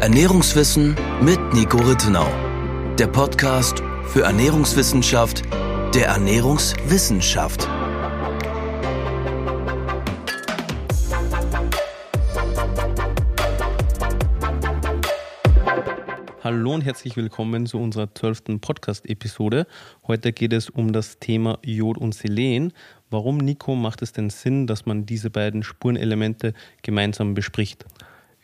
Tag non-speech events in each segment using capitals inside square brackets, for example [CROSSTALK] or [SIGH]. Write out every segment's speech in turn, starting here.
Ernährungswissen mit Nico Rittenau. Der Podcast für Ernährungswissenschaft der Ernährungswissenschaft. Hallo und herzlich willkommen zu unserer zwölften Podcast-Episode. Heute geht es um das Thema Jod und Selen. Warum, Nico, macht es denn Sinn, dass man diese beiden Spurenelemente gemeinsam bespricht?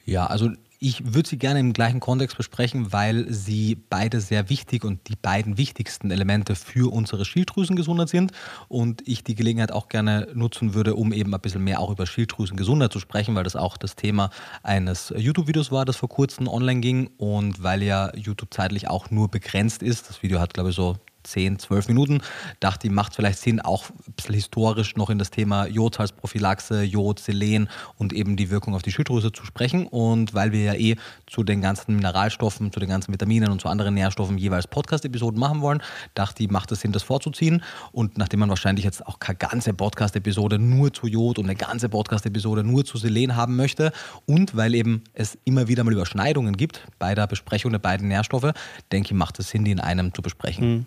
Ja, also ich würde sie gerne im gleichen Kontext besprechen, weil sie beide sehr wichtig und die beiden wichtigsten Elemente für unsere Schilddrüsengesundheit sind und ich die Gelegenheit auch gerne nutzen würde, um eben ein bisschen mehr auch über Schilddrüsengesundheit zu sprechen, weil das auch das Thema eines YouTube-Videos war, das vor kurzem online ging und weil ja YouTube zeitlich auch nur begrenzt ist. Das Video hat, glaube ich, so 10, 12 Minuten. Dachte macht vielleicht Sinn, auch ein bisschen historisch noch in das Thema Jod als Prophylaxe, Jod, Selen und eben die Wirkung auf die Schilddrüse zu sprechen. Und weil wir ja eh zu den ganzen Mineralstoffen, zu den ganzen Vitaminen und zu anderen Nährstoffen jeweils Podcast-Episoden machen wollen, dachte ich, macht es Sinn, das vorzuziehen. Und nachdem man wahrscheinlich jetzt auch keine ganze Podcast-Episode nur zu Jod und eine ganze Podcast-Episode nur zu Selen haben möchte und weil eben es immer wieder mal Überschneidungen gibt bei der Besprechung der beiden Nährstoffe, denke ich, macht es Sinn, die in einem zu besprechen. Mhm.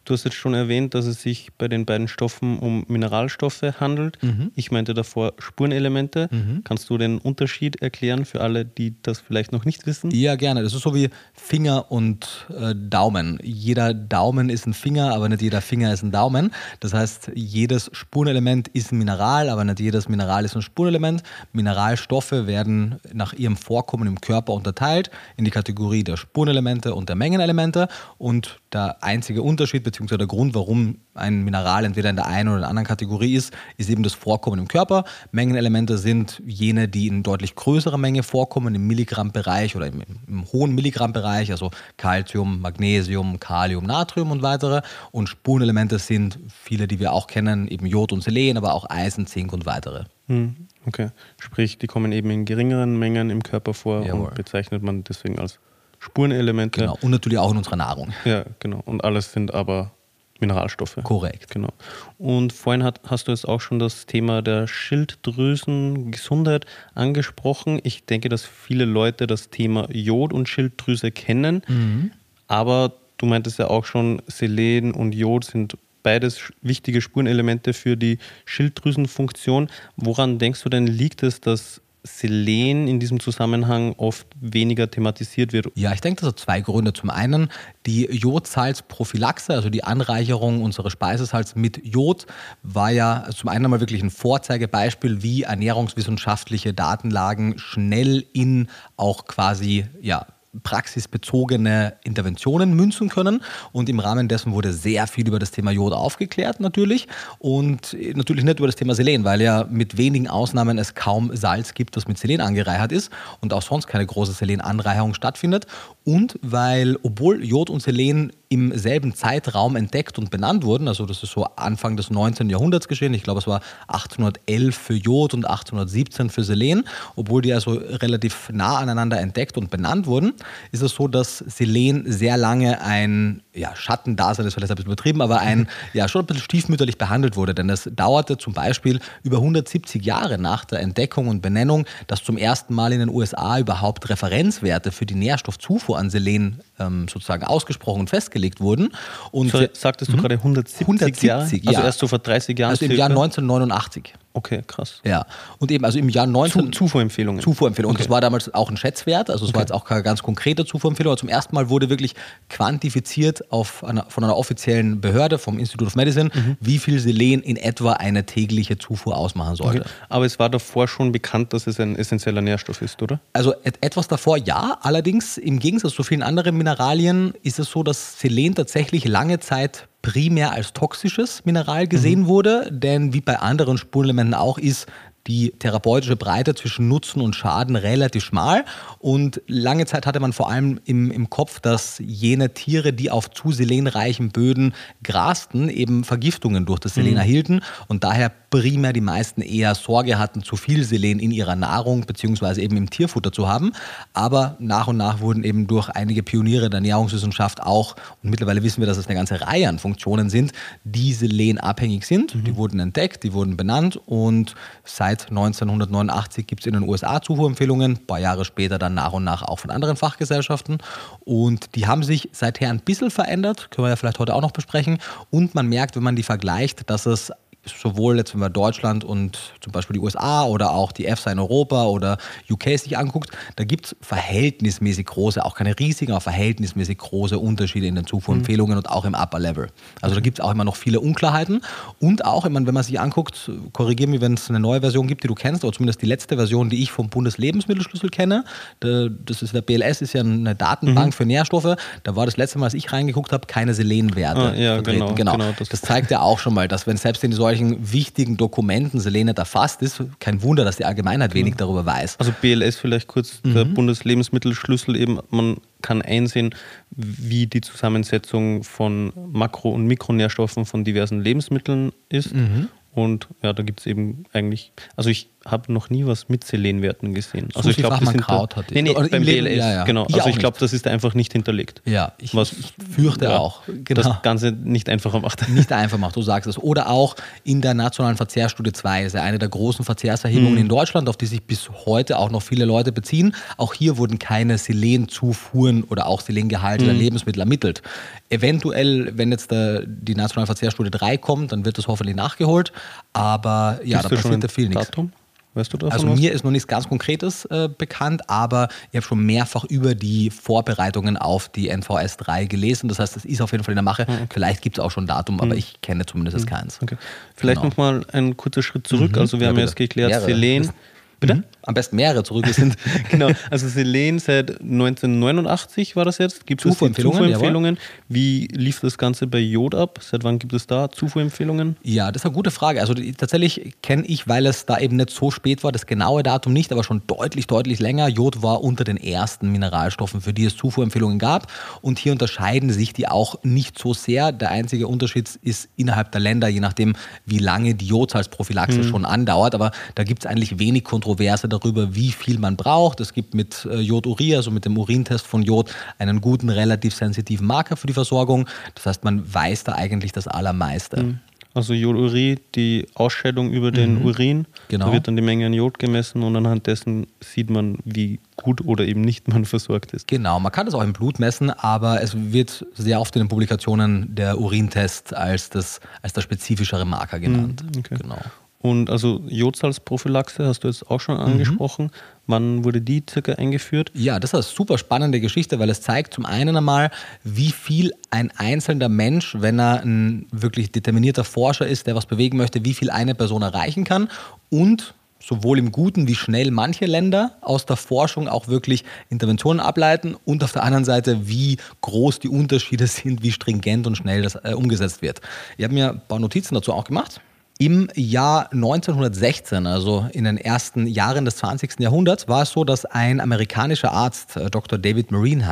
Du hast jetzt schon erwähnt, dass es sich bei den beiden Stoffen um Mineralstoffe handelt. Mhm. Ich meinte davor Spurenelemente. Mhm. Kannst du den Unterschied erklären für alle, die das vielleicht noch nicht wissen? Ja, gerne. Das ist so wie Finger und äh, Daumen. Jeder Daumen ist ein Finger, aber nicht jeder Finger ist ein Daumen. Das heißt, jedes Spurenelement ist ein Mineral, aber nicht jedes Mineral ist ein Spurenelement. Mineralstoffe werden nach ihrem Vorkommen im Körper unterteilt in die Kategorie der Spurenelemente und der Mengenelemente. Und der einzige Unterschied beziehungsweise der Grund, warum ein Mineral entweder in der einen oder in der anderen Kategorie ist, ist eben das Vorkommen im Körper. Mengenelemente sind jene, die in deutlich größerer Menge vorkommen, im Milligrammbereich oder im, im hohen Milligrammbereich, also Calcium, Magnesium, Kalium, Natrium und weitere. Und Spurenelemente sind viele, die wir auch kennen, eben Jod und Selen, aber auch Eisen, Zink und weitere. Hm, okay, sprich, die kommen eben in geringeren Mengen im Körper vor Jawohl. und bezeichnet man deswegen als Spurenelemente. Genau, und natürlich auch in unserer Nahrung. Ja, genau. Und alles sind aber Mineralstoffe. Korrekt. Genau. Und vorhin hat, hast du jetzt auch schon das Thema der Schilddrüsengesundheit angesprochen. Ich denke, dass viele Leute das Thema Jod und Schilddrüse kennen. Mhm. Aber du meintest ja auch schon, Selen und Jod sind beides wichtige Spurenelemente für die Schilddrüsenfunktion. Woran denkst du denn, liegt es, dass Selen in diesem Zusammenhang oft weniger thematisiert wird? Ja, ich denke, das hat zwei Gründe. Zum einen die Jodsalzprophylaxe, also die Anreicherung unseres Speisesalz mit Jod, war ja zum einen mal wirklich ein Vorzeigebeispiel, wie ernährungswissenschaftliche Datenlagen schnell in auch quasi ja, praxisbezogene Interventionen münzen können. Und im Rahmen dessen wurde sehr viel über das Thema Jod aufgeklärt natürlich und natürlich nicht über das Thema Selen, weil ja mit wenigen Ausnahmen es kaum Salz gibt, das mit Selen angereichert ist und auch sonst keine große Selenanreicherung stattfindet. Und weil, obwohl Jod und Selen im selben Zeitraum entdeckt und benannt wurden, also das ist so Anfang des 19. Jahrhunderts geschehen, ich glaube es war 1811 für Jod und 1817 für Selen, obwohl die also relativ nah aneinander entdeckt und benannt wurden, ist es so, dass Selen sehr lange ein ja, Schattendasein ist vielleicht ein bisschen übertrieben, aber ein ja schon ein bisschen stiefmütterlich behandelt wurde, denn es dauerte zum Beispiel über 170 Jahre nach der Entdeckung und Benennung, dass zum ersten Mal in den USA überhaupt Referenzwerte für die Nährstoffzufuhr an Selen ähm, sozusagen ausgesprochen und festgelegt wurden. Und so, sagtest du mhm. gerade 170, 170 Jahre? Also ja. erst so vor 30 Jahren? Also im Jahr 1989. Okay, krass. Ja. Und eben, also im Jahr 19. Zufuhrempfehlungen. Zufuhrempfehlungen. Okay. Und das war damals auch ein Schätzwert. Also es okay. war jetzt auch keine ganz konkrete Zufuhrempfehlung. Aber zum ersten Mal wurde wirklich quantifiziert auf einer, von einer offiziellen Behörde, vom Institute of Medicine, mhm. wie viel Selen in etwa eine tägliche Zufuhr ausmachen sollte. Okay. Aber es war davor schon bekannt, dass es ein essentieller Nährstoff ist, oder? Also et etwas davor ja. Allerdings im Gegensatz zu vielen anderen Mineralien ist es so, dass Selen tatsächlich lange Zeit primär als toxisches Mineral gesehen mhm. wurde, denn wie bei anderen Spurenelementen auch ist die therapeutische Breite zwischen Nutzen und Schaden relativ schmal. Und lange Zeit hatte man vor allem im, im Kopf, dass jene Tiere, die auf zu selenreichen Böden grasten, eben Vergiftungen durch das Selen mhm. erhielten und daher primär die meisten eher Sorge hatten, zu viel Selen in ihrer Nahrung beziehungsweise eben im Tierfutter zu haben. Aber nach und nach wurden eben durch einige Pioniere der Ernährungswissenschaft auch, und mittlerweile wissen wir, dass es eine ganze Reihe an Funktionen sind, die selenabhängig sind. Mhm. Die wurden entdeckt, die wurden benannt und seit 1989 gibt es in den USA Zufuhrempfehlungen, ein paar Jahre später dann nach und nach auch von anderen Fachgesellschaften. Und die haben sich seither ein bisschen verändert, können wir ja vielleicht heute auch noch besprechen. Und man merkt, wenn man die vergleicht, dass es sowohl jetzt, wenn man Deutschland und zum Beispiel die USA oder auch die EFSA in Europa oder UK sich anguckt, da gibt es verhältnismäßig große, auch keine riesigen, aber verhältnismäßig große Unterschiede in den Zufuhrempfehlungen mhm. und auch im Upper Level. Also da gibt es auch immer noch viele Unklarheiten und auch, wenn man sich anguckt, korrigiere mich, wenn es eine neue Version gibt, die du kennst, oder zumindest die letzte Version, die ich vom Bundeslebensmittelschlüssel kenne, das ist der BLS, ist ja eine Datenbank mhm. für Nährstoffe, da war das letzte Mal, als ich reingeguckt habe, keine Selenwerte ah, ja, vertreten. Genau, genau. genau das, das zeigt ja auch schon mal, dass wenn selbst in die solchen wichtigen Dokumenten Selene erfasst ist. Kein Wunder, dass die Allgemeinheit wenig darüber weiß. Also BLS vielleicht kurz, mhm. der Bundeslebensmittelschlüssel eben, man kann einsehen, wie die Zusammensetzung von Makro- und Mikronährstoffen von diversen Lebensmitteln ist. Mhm. Und ja, da gibt es eben eigentlich, also ich habe noch nie was mit Selenwerten gesehen. Also ich glaube, das Kraut hatte. Nee, nee, Oder beim BLS, ja, ja. genau. Ich also ich glaube, das ist einfach nicht hinterlegt. Ja, ich, was, ich fürchte ja, auch. Genau. Das Ganze nicht einfacher macht. [LAUGHS] Nicht einfach macht, du sagst es. Oder auch in der nationalen Verzehrstudie 2, ist ja eine der großen Verzehrserhebungen mhm. in Deutschland, auf die sich bis heute auch noch viele Leute beziehen. Auch hier wurden keine Selenzufuhren oder auch Selengehalte mhm. der Lebensmittel ermittelt. Eventuell, wenn jetzt der, die nationale Verzehrstudie 3 kommt, dann wird das hoffentlich nachgeholt. Aber ja, Bist da passiert da viel nichts. Datum? Weißt du also mir ist noch nichts ganz Konkretes äh, bekannt, aber ich habe schon mehrfach über die Vorbereitungen auf die NVS 3 gelesen. Das heißt, es ist auf jeden Fall in der Mache. Mhm. Vielleicht gibt es auch schon ein Datum, mhm. aber ich kenne zumindest mhm. keins. Okay. Vielleicht genau. nochmal ein kurzer Schritt zurück. Mhm. Also wir ja, haben bitte. jetzt geklärt, Selen. Bitte? Am besten mehrere zurück sind. [LAUGHS] genau. Also Selen seit 1989 war das jetzt. Gibt es Zufuhrempfehlungen? Zufuhrempfehlungen? Wie lief das Ganze bei Jod ab? Seit wann gibt es da Zufuhrempfehlungen? Ja, das ist eine gute Frage. Also die, tatsächlich kenne ich, weil es da eben nicht so spät war, das genaue Datum nicht, aber schon deutlich, deutlich länger. Jod war unter den ersten Mineralstoffen, für die es Zufuhrempfehlungen gab. Und hier unterscheiden sich die auch nicht so sehr. Der einzige Unterschied ist innerhalb der Länder, je nachdem, wie lange die Jodsalzprophylaxe hm. schon andauert. Aber da gibt es eigentlich wenig Kontroverse darüber, wie viel man braucht. Es gibt mit äh, Jodurie, also mit dem Urintest von Jod, einen guten, relativ sensitiven Marker für die Versorgung. Das heißt, man weiß da eigentlich das Allermeiste. Mhm. Also Jodurie, die Ausscheidung über den mhm. Urin. Genau. Da wird dann die Menge an Jod gemessen und anhand dessen sieht man, wie gut oder eben nicht man [LAUGHS] versorgt ist. Genau, man kann das auch im Blut messen, aber es wird sehr oft in den Publikationen der Urintest als, das, als der spezifischere Marker genannt. Mhm, okay. Genau. Und also Jodsalzprophylaxe hast du jetzt auch schon mhm. angesprochen. Mhm. Wann wurde die circa eingeführt? Ja, das ist eine super spannende Geschichte, weil es zeigt zum einen einmal, wie viel ein einzelner Mensch, wenn er ein wirklich determinierter Forscher ist, der was bewegen möchte, wie viel eine Person erreichen kann und sowohl im Guten, wie schnell manche Länder aus der Forschung auch wirklich Interventionen ableiten und auf der anderen Seite, wie groß die Unterschiede [LAUGHS] sind, wie stringent und schnell das äh, umgesetzt wird. Ich habe mir ein paar Notizen dazu auch gemacht. Im Jahr 1916, also in den ersten Jahren des 20. Jahrhunderts, war es so, dass ein amerikanischer Arzt, äh, Dr. David Marine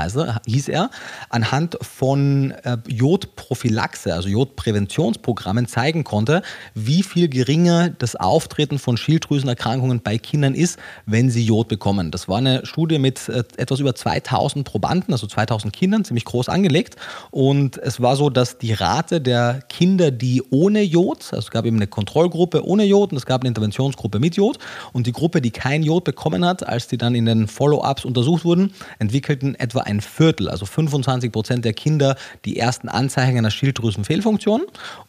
hieß er, anhand von äh, Jodprophylaxe, also Jodpräventionsprogrammen zeigen konnte, wie viel geringer das Auftreten von Schilddrüsenerkrankungen bei Kindern ist, wenn sie Jod bekommen. Das war eine Studie mit äh, etwas über 2000 Probanden, also 2000 Kindern, ziemlich groß angelegt. Und es war so, dass die Rate der Kinder, die ohne Jod, also es gab eben eine Kontrollgruppe ohne Jod und es gab eine Interventionsgruppe mit Jod. Und die Gruppe, die kein Jod bekommen hat, als die dann in den Follow-ups untersucht wurden, entwickelten etwa ein Viertel, also 25 Prozent der Kinder, die ersten Anzeichen einer Schilddrüsenfehlfunktion.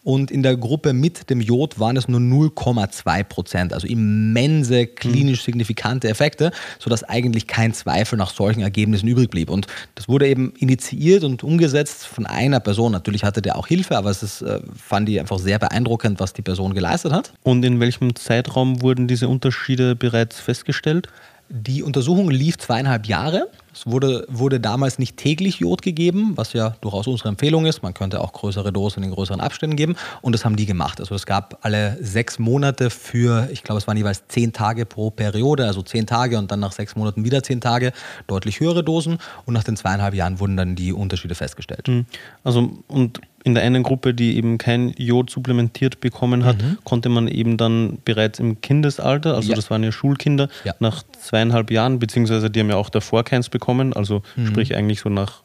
Und in der Gruppe mit dem Jod waren es nur 0,2 Prozent, also immense klinisch signifikante Effekte, sodass eigentlich kein Zweifel nach solchen Ergebnissen übrig blieb. Und das wurde eben initiiert und umgesetzt von einer Person. Natürlich hatte der auch Hilfe, aber es ist, äh, fand ich einfach sehr beeindruckend, was die Person geleistet hat. Und in welchem Zeitraum wurden diese Unterschiede bereits festgestellt? Die Untersuchung lief zweieinhalb Jahre. Es wurde, wurde damals nicht täglich Jod gegeben, was ja durchaus unsere Empfehlung ist. Man könnte auch größere Dosen in größeren Abständen geben. Und das haben die gemacht. Also es gab alle sechs Monate für, ich glaube, es waren jeweils zehn Tage pro Periode, also zehn Tage und dann nach sechs Monaten wieder zehn Tage, deutlich höhere Dosen. Und nach den zweieinhalb Jahren wurden dann die Unterschiede festgestellt. Hm. Also und in der einen Gruppe, die eben kein Jod supplementiert bekommen hat, mhm. konnte man eben dann bereits im Kindesalter, also ja. das waren ja Schulkinder, ja. nach zweieinhalb Jahren, beziehungsweise die haben ja auch davor keins bekommen, also mhm. sprich eigentlich so nach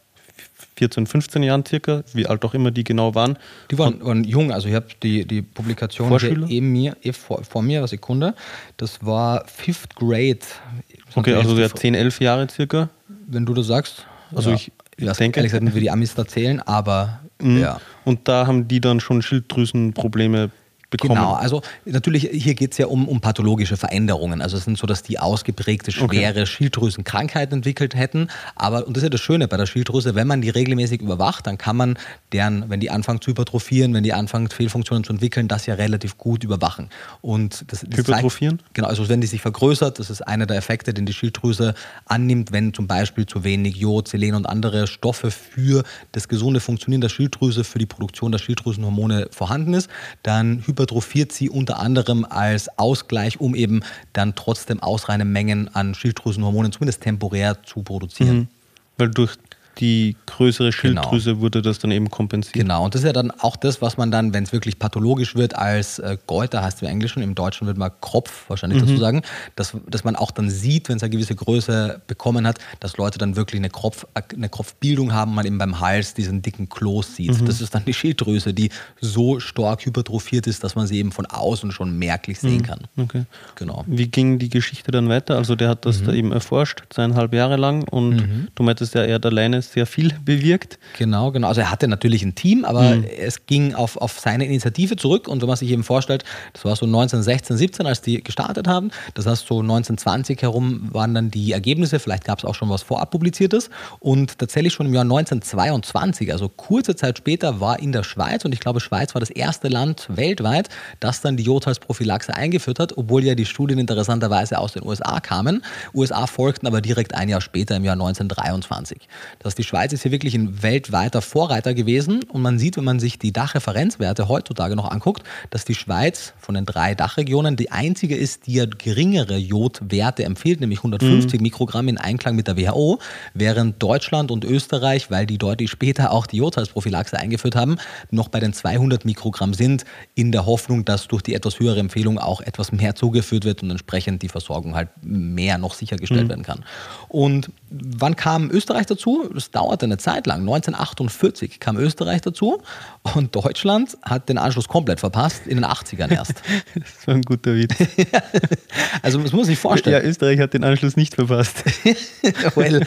14, 15 Jahren circa, wie alt auch immer die genau waren. Die waren, waren jung, also ich habe die, die Publikation hier eben mir, eh vor, vor mir, eine Sekunde, das war Fifth Grade. Okay, also ja 10, 11 Jahre circa. Wenn du das sagst. Also ja. ich, ich denke. Ehrlich gesagt wie die Amis da zählen, aber mhm. ja. Und da haben die dann schon Schilddrüsenprobleme bekommen. Genau, also natürlich, hier geht es ja um, um pathologische Veränderungen. Also es sind so, dass die ausgeprägte, schwere okay. Schilddrüsenkrankheit entwickelt hätten. Aber, und das ist ja das Schöne bei der Schilddrüse, wenn man die regelmäßig überwacht, dann kann man deren, wenn die anfangen zu hypertrophieren, wenn die anfangen Fehlfunktionen zu entwickeln, das ja relativ gut überwachen. Und das, das Hypertrophieren? Zeigt, genau, also wenn die sich vergrößert, das ist einer der Effekte, den die Schilddrüse annimmt, wenn zum Beispiel zu wenig Jod, Selen und andere Stoffe für das gesunde Funktionieren der Schilddrüse, für die Produktion der Schilddrüsenhormone vorhanden ist, dann hypertrophiert hypertrophiert sie unter anderem als Ausgleich, um eben dann trotzdem ausreichende Mengen an Schilddrüsenhormonen zumindest temporär zu produzieren. Mhm. Weil durch die größere genau. Schilddrüse genau. wurde das dann eben kompensiert. Genau, und das ist ja dann auch das, was man dann, wenn es wirklich pathologisch wird, als äh, Goiter heißt es im Englischen, im Deutschen wird man Kropf wahrscheinlich mhm. dazu sagen, dass, dass man auch dann sieht, wenn es eine gewisse Größe bekommen hat, dass Leute dann wirklich eine, Kropf, eine Kropfbildung haben, man eben beim Hals diesen dicken Kloß sieht. Mhm. Das ist dann die Schilddrüse, die so stark hypertrophiert ist, dass man sie eben von außen schon merklich sehen mhm. kann. Okay. Genau. Wie ging die Geschichte dann weiter? Also der hat das mhm. da eben erforscht, zweieinhalb Jahre lang und mhm. du meintest ja, er hat alleine sehr viel bewirkt. Genau, genau. Also er hatte natürlich ein Team, aber mhm. es ging auf, auf seine Initiative zurück. Und wenn man sich eben vorstellt, das war so 1916, 17, als die gestartet haben. Das heißt, so 1920 herum waren dann die Ergebnisse. Vielleicht gab es auch schon was vorab publiziertes. Und tatsächlich schon im Jahr 1922, also kurze Zeit später, war in der Schweiz, und ich glaube, Schweiz war das erste Land weltweit, das dann die Jodhalsprophylaxe eingeführt hat, obwohl ja die Studien interessanterweise aus den USA kamen. USA folgten aber direkt ein Jahr später, im Jahr 1923. Das heißt, die Schweiz ist hier wirklich ein weltweiter Vorreiter gewesen. Und man sieht, wenn man sich die Dachreferenzwerte heutzutage noch anguckt, dass die Schweiz von den drei Dachregionen die einzige ist, die ja geringere Jodwerte empfiehlt, nämlich 150 mhm. Mikrogramm in Einklang mit der WHO, während Deutschland und Österreich, weil die deutlich später auch die Jodhalsprophylaxe eingeführt haben, noch bei den 200 Mikrogramm sind, in der Hoffnung, dass durch die etwas höhere Empfehlung auch etwas mehr zugeführt wird und entsprechend die Versorgung halt mehr noch sichergestellt mhm. werden kann. Und wann kam Österreich dazu? Das dauerte eine Zeit lang. 1948 kam Österreich dazu und Deutschland hat den Anschluss komplett verpasst, in den 80ern erst. [LAUGHS] das war ein guter Witz. [LAUGHS] also das muss sich vorstellen. Ja, Österreich hat den Anschluss nicht verpasst. [LAUGHS] well.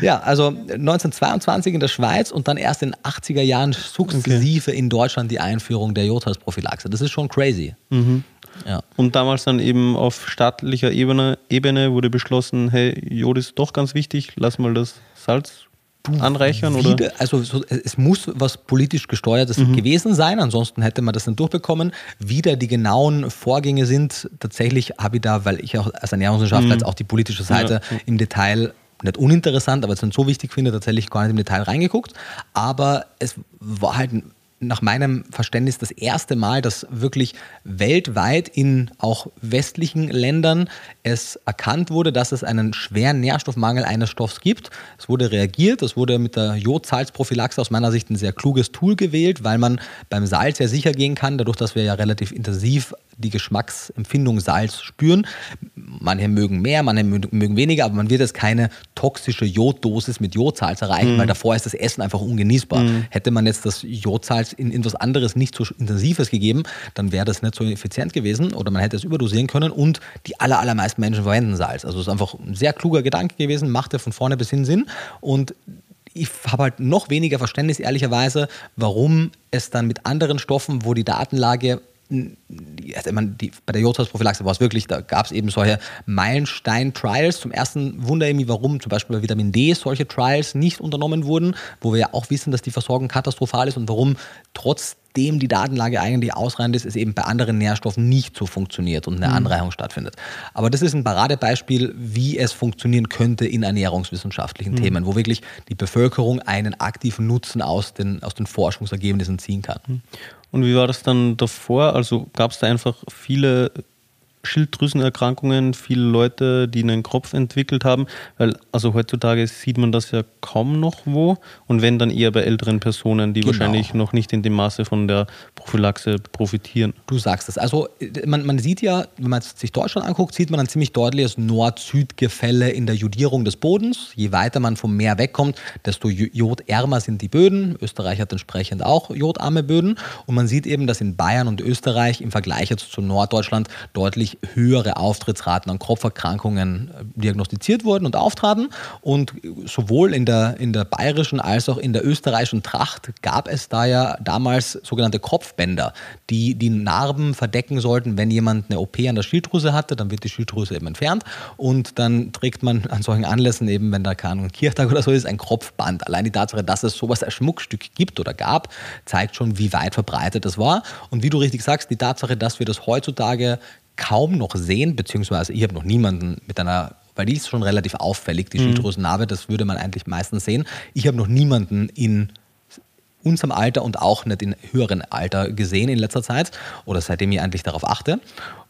ja, also 1922 in der Schweiz und dann erst in den 80er Jahren sukzessive okay. in Deutschland die Einführung der Jodhalsprophylaxe. Das ist schon crazy. Mhm. Ja. Und damals dann eben auf staatlicher Ebene, Ebene wurde beschlossen, hey, Jod ist doch ganz wichtig, lass mal das Salz anreichern? Wieder, oder? Also so, es muss was politisch gesteuertes mhm. gewesen sein, ansonsten hätte man das nicht durchbekommen. Wie da die genauen Vorgänge sind, tatsächlich habe ich da, weil ich auch als Ernährungswissenschaftler mhm. jetzt auch die politische Seite ja. im Detail nicht uninteressant, aber es nicht so wichtig finde, tatsächlich gar nicht im Detail reingeguckt. Aber es war halt ein nach meinem Verständnis das erste Mal, dass wirklich weltweit in auch westlichen Ländern es erkannt wurde, dass es einen schweren Nährstoffmangel eines Stoffs gibt. Es wurde reagiert, es wurde mit der Jodsalzprophylaxe aus meiner Sicht ein sehr kluges Tool gewählt, weil man beim Salz sehr sicher gehen kann, dadurch, dass wir ja relativ intensiv die Geschmacksempfindung Salz spüren. Manche mögen mehr, manche mögen weniger, aber man wird jetzt keine toxische Joddosis mit Jodsalz erreichen, mhm. weil davor ist das Essen einfach ungenießbar. Mhm. Hätte man jetzt das Jodsalz in etwas anderes, nicht so intensives gegeben, dann wäre das nicht so effizient gewesen oder man hätte es überdosieren können und die aller, allermeisten Menschen verwenden Salz. Also es ist einfach ein sehr kluger Gedanke gewesen, machte von vorne bis hin Sinn und ich habe halt noch weniger Verständnis, ehrlicherweise, warum es dann mit anderen Stoffen, wo die Datenlage also man, die, bei der Jodsalzprophylaxe war es wirklich, da gab es eben solche Meilenstein-Trials. Zum ersten Wunder irgendwie, warum zum Beispiel bei Vitamin D solche Trials nicht unternommen wurden, wo wir ja auch wissen, dass die Versorgung katastrophal ist und warum trotzdem die Datenlage eigentlich ausreichend ist, es eben bei anderen Nährstoffen nicht so funktioniert und eine mhm. Anreichung stattfindet. Aber das ist ein Paradebeispiel, wie es funktionieren könnte in ernährungswissenschaftlichen mhm. Themen, wo wirklich die Bevölkerung einen aktiven Nutzen aus den, aus den Forschungsergebnissen ziehen kann. Mhm. Und wie war das dann davor? Also gab es da einfach viele Schilddrüsenerkrankungen, viele Leute, die einen Kropf entwickelt haben, weil also heutzutage sieht man das ja kaum noch wo und wenn dann eher bei älteren Personen, die genau. wahrscheinlich noch nicht in dem Maße von der Prophylaxe profitieren. Du sagst es. Also man, man sieht ja, wenn man sich Deutschland anguckt, sieht man ein ziemlich deutliches Nord-Süd-Gefälle in der Jodierung des Bodens. Je weiter man vom Meer wegkommt, desto jodärmer sind die Böden. Österreich hat entsprechend auch jodarme Böden und man sieht eben, dass in Bayern und Österreich im Vergleich jetzt zu Norddeutschland deutlich höhere Auftrittsraten an Kopferkrankungen äh, diagnostiziert wurden und auftraten. Und sowohl in der, in der bayerischen als auch in der österreichischen Tracht gab es da ja damals sogenannte Kopfbänder, die die Narben verdecken sollten, wenn jemand eine OP an der Schilddrüse hatte, dann wird die Schilddrüse eben entfernt und dann trägt man an solchen Anlässen eben, wenn da kein Kirchtag oder so ist, ein Kopfband. Allein die Tatsache, dass es sowas als Schmuckstück gibt oder gab, zeigt schon, wie weit verbreitet das war. Und wie du richtig sagst, die Tatsache, dass wir das heutzutage kaum noch sehen, beziehungsweise ich habe noch niemanden mit einer weil die ist schon relativ auffällig, die mhm. Schilddrüsennarbe, das würde man eigentlich meistens sehen. Ich habe noch niemanden in unserem Alter und auch nicht in höheren Alter gesehen in letzter Zeit oder seitdem ich eigentlich darauf achte.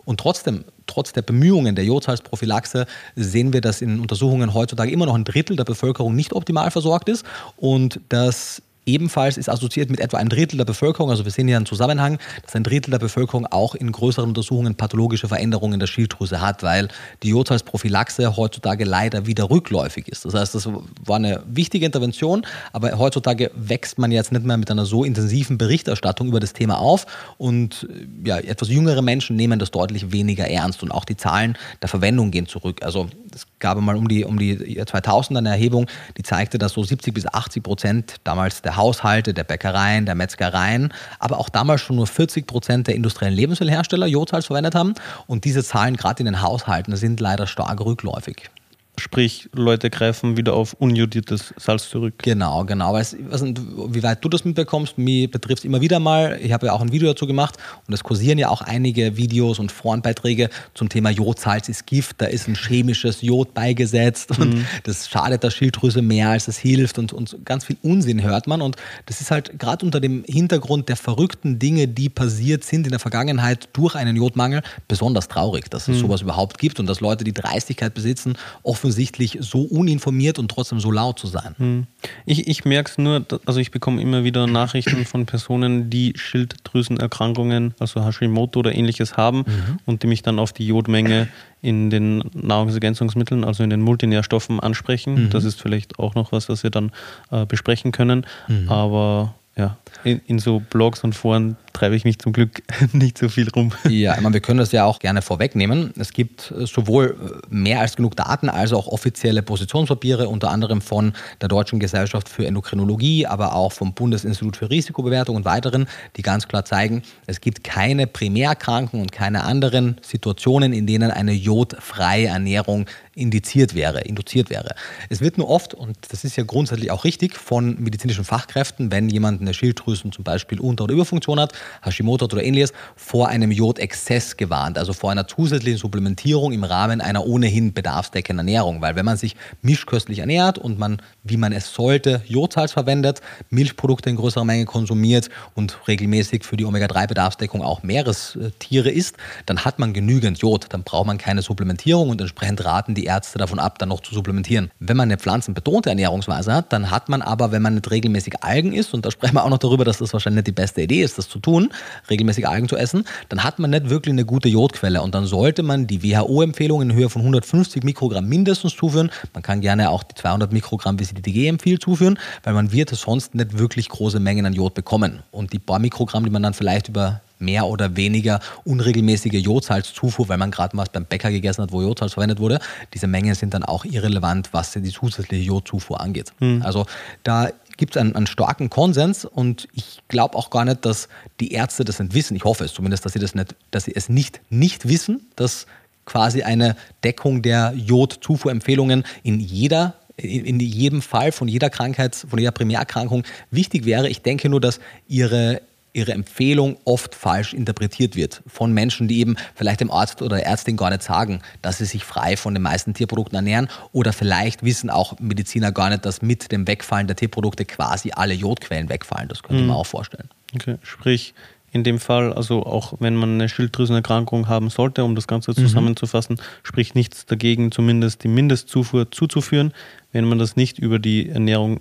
Und trotzdem, trotz der Bemühungen der Jodsalzprophylaxe sehen wir, dass in Untersuchungen heutzutage immer noch ein Drittel der Bevölkerung nicht optimal versorgt ist und dass Ebenfalls ist assoziiert mit etwa ein Drittel der Bevölkerung, also wir sehen hier einen Zusammenhang, dass ein Drittel der Bevölkerung auch in größeren Untersuchungen pathologische Veränderungen der Schilddrüse hat, weil die Jodsalzprophylaxe heutzutage leider wieder rückläufig ist. Das heißt, das war eine wichtige Intervention, aber heutzutage wächst man jetzt nicht mehr mit einer so intensiven Berichterstattung über das Thema auf und ja, etwas jüngere Menschen nehmen das deutlich weniger ernst und auch die Zahlen der Verwendung gehen zurück. Also es gab mal um die, um die 2000 eine Erhebung, die zeigte, dass so 70 bis 80 Prozent damals der Haushalte, der Bäckereien, der Metzgereien, aber auch damals schon nur 40 Prozent der industriellen Lebensmittelhersteller Jodsalz verwendet haben. Und diese Zahlen gerade in den Haushalten sind leider stark rückläufig. Sprich, Leute greifen wieder auf unjodiertes Salz zurück. Genau, genau. Weiß, weiß nicht, wie weit du das mitbekommst, mich betrifft es immer wieder mal. Ich habe ja auch ein Video dazu gemacht und es kursieren ja auch einige Videos und Forenbeiträge zum Thema Jodsalz ist Gift. Da ist ein chemisches Jod beigesetzt und mhm. das schadet der Schilddrüse mehr, als es hilft und, und ganz viel Unsinn hört man. Und das ist halt gerade unter dem Hintergrund der verrückten Dinge, die passiert sind in der Vergangenheit durch einen Jodmangel, besonders traurig, dass es mhm. sowas überhaupt gibt und dass Leute, die Dreistigkeit besitzen, offen offensichtlich so uninformiert und trotzdem so laut zu sein. Hm. Ich, ich merke es nur, also ich bekomme immer wieder Nachrichten von Personen, die Schilddrüsenerkrankungen, also Hashimoto oder ähnliches haben mhm. und die mich dann auf die Jodmenge in den Nahrungsergänzungsmitteln, also in den Multinährstoffen ansprechen. Mhm. Das ist vielleicht auch noch was, was wir dann äh, besprechen können. Mhm. Aber ja, in, in, so Blogs und Foren treibe ich mich zum Glück [LAUGHS] nicht so viel rum. Ja, ich meine, wir können das ja auch gerne vorwegnehmen. Es gibt äh, sowohl äh, mehr als genug Daten als auch offizielle Positionspapiere, unter anderem von der Deutschen Gesellschaft für Endokrinologie, aber auch vom Bundesinstitut für Risikobewertung und weiteren, die ganz klar zeigen, es gibt keine Primärkranken und keine anderen Situationen, in denen eine jodfreie Ernährung indiziert wäre, induziert wäre. Es wird nur oft, und das ist ja grundsätzlich auch richtig, von medizinischen Fachkräften, wenn jemand eine Schilddrüsen zum Beispiel Unter- oder Überfunktion hat, Hashimoto oder ähnliches, vor einem Jodexzess gewarnt, also vor einer zusätzlichen Supplementierung im Rahmen einer ohnehin bedarfsdeckenden Ernährung. Weil wenn man sich mischköstlich ernährt und man, wie man es sollte, Jodsalz verwendet, Milchprodukte in größerer Menge konsumiert und regelmäßig für die Omega-3-Bedarfsdeckung auch Meerestiere isst, dann hat man genügend Jod. Dann braucht man keine Supplementierung und entsprechend raten die Ärzte davon ab, dann noch zu supplementieren. Wenn man eine pflanzenbetonte Ernährungsweise hat, dann hat man aber, wenn man nicht regelmäßig Algen isst, und da sprechen wir auch noch darüber, dass das wahrscheinlich nicht die beste Idee ist, das zu tun, regelmäßig Algen zu essen, dann hat man nicht wirklich eine gute Jodquelle und dann sollte man die WHO-Empfehlung in Höhe von 150 Mikrogramm mindestens zuführen. Man kann gerne auch die 200 Mikrogramm, wie sie die DG empfiehlt, zuführen, weil man wird sonst nicht wirklich große Mengen an Jod bekommen. Und die paar Mikrogramm, die man dann vielleicht über mehr oder weniger unregelmäßige Jodsalzzufuhr, weil man gerade mal beim Bäcker gegessen hat, wo Jodsalz verwendet wurde. Diese Mengen sind dann auch irrelevant, was die zusätzliche Jodzufuhr angeht. Mhm. Also da gibt es einen, einen, starken Konsens und ich glaube auch gar nicht, dass die Ärzte das nicht wissen. Ich hoffe es zumindest, dass sie, das nicht, dass sie es nicht, nicht wissen, dass quasi eine Deckung der Jodzufuhrempfehlungen in jeder in jedem Fall von jeder Krankheit, von jeder Primärerkrankung wichtig wäre. Ich denke nur, dass ihre ihre Empfehlung oft falsch interpretiert wird von Menschen, die eben vielleicht dem Arzt oder der Ärztin gar nicht sagen, dass sie sich frei von den meisten Tierprodukten ernähren oder vielleicht wissen auch Mediziner gar nicht, dass mit dem Wegfallen der Tierprodukte quasi alle Jodquellen wegfallen. Das könnte mhm. man auch vorstellen. Okay, sprich, in dem Fall. Also auch wenn man eine Schilddrüsenerkrankung haben sollte, um das Ganze mhm. zusammenzufassen, mhm. spricht nichts dagegen, zumindest die Mindestzufuhr zuzuführen. Wenn man das nicht über die Ernährung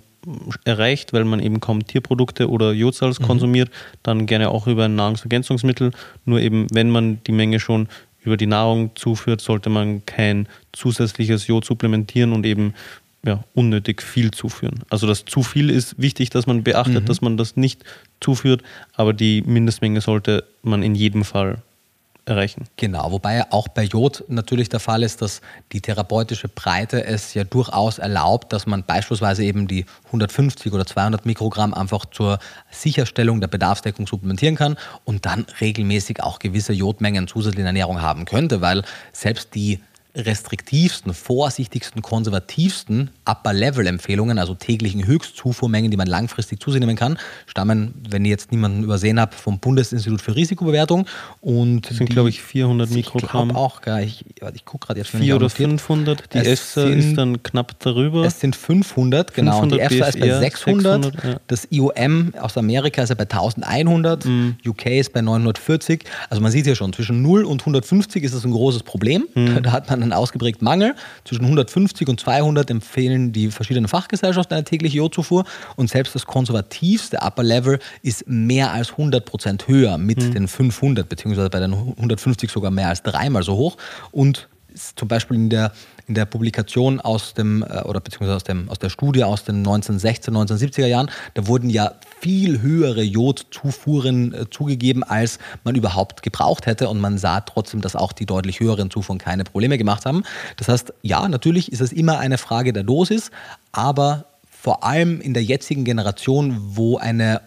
erreicht, weil man eben kaum Tierprodukte oder Jodsalz mhm. konsumiert, dann gerne auch über ein Nahrungsergänzungsmittel. Nur eben, wenn man die Menge schon über die Nahrung zuführt, sollte man kein zusätzliches Jod supplementieren und eben ja, unnötig viel zuführen. Also das zu viel ist wichtig, dass man beachtet, mhm. dass man das nicht zuführt, aber die Mindestmenge sollte man in jedem Fall erreichen. Genau, wobei auch bei Jod natürlich der Fall ist, dass die therapeutische Breite es ja durchaus erlaubt, dass man beispielsweise eben die 150 oder 200 Mikrogramm einfach zur Sicherstellung der Bedarfsdeckung supplementieren kann und dann regelmäßig auch gewisse Jodmengen zusätzlich in Ernährung haben könnte, weil selbst die restriktivsten, vorsichtigsten, konservativsten Upper-Level-Empfehlungen, also täglichen Höchstzufuhrmengen, die man langfristig zu sich nehmen kann, stammen, wenn ich jetzt niemanden übersehen habe, vom Bundesinstitut für Risikobewertung. Und das sind, glaube ich, 400 Mikrogramm. Ich auch, gell, ich, ich gucke gerade jetzt. 4 oder 500, die EFSA ist dann knapp darüber. Es sind 500, genau. 500 die EFSA ist bei 600, 600 ja. das IOM aus Amerika ist ja bei 1100, mhm. UK ist bei 940. Also man sieht ja schon, zwischen 0 und 150 ist das ein großes Problem. Mhm. [LAUGHS] Da hat man einen ausgeprägten Mangel. Zwischen 150 und 200 empfehlen die verschiedenen Fachgesellschaften eine tägliche Jodzufuhr und selbst das konservativste Upper Level ist mehr als 100 Prozent höher mit mhm. den 500, beziehungsweise bei den 150 sogar mehr als dreimal so hoch. Und zum Beispiel in der in der Publikation aus dem, äh, oder beziehungsweise aus, dem, aus der Studie aus den 1916, 1970er Jahren, da wurden ja viel höhere Jodzufuhren äh, zugegeben, als man überhaupt gebraucht hätte. Und man sah trotzdem, dass auch die deutlich höheren Zufuhren keine Probleme gemacht haben. Das heißt, ja, natürlich ist es immer eine Frage der Dosis, aber vor allem in der jetzigen Generation, wo eine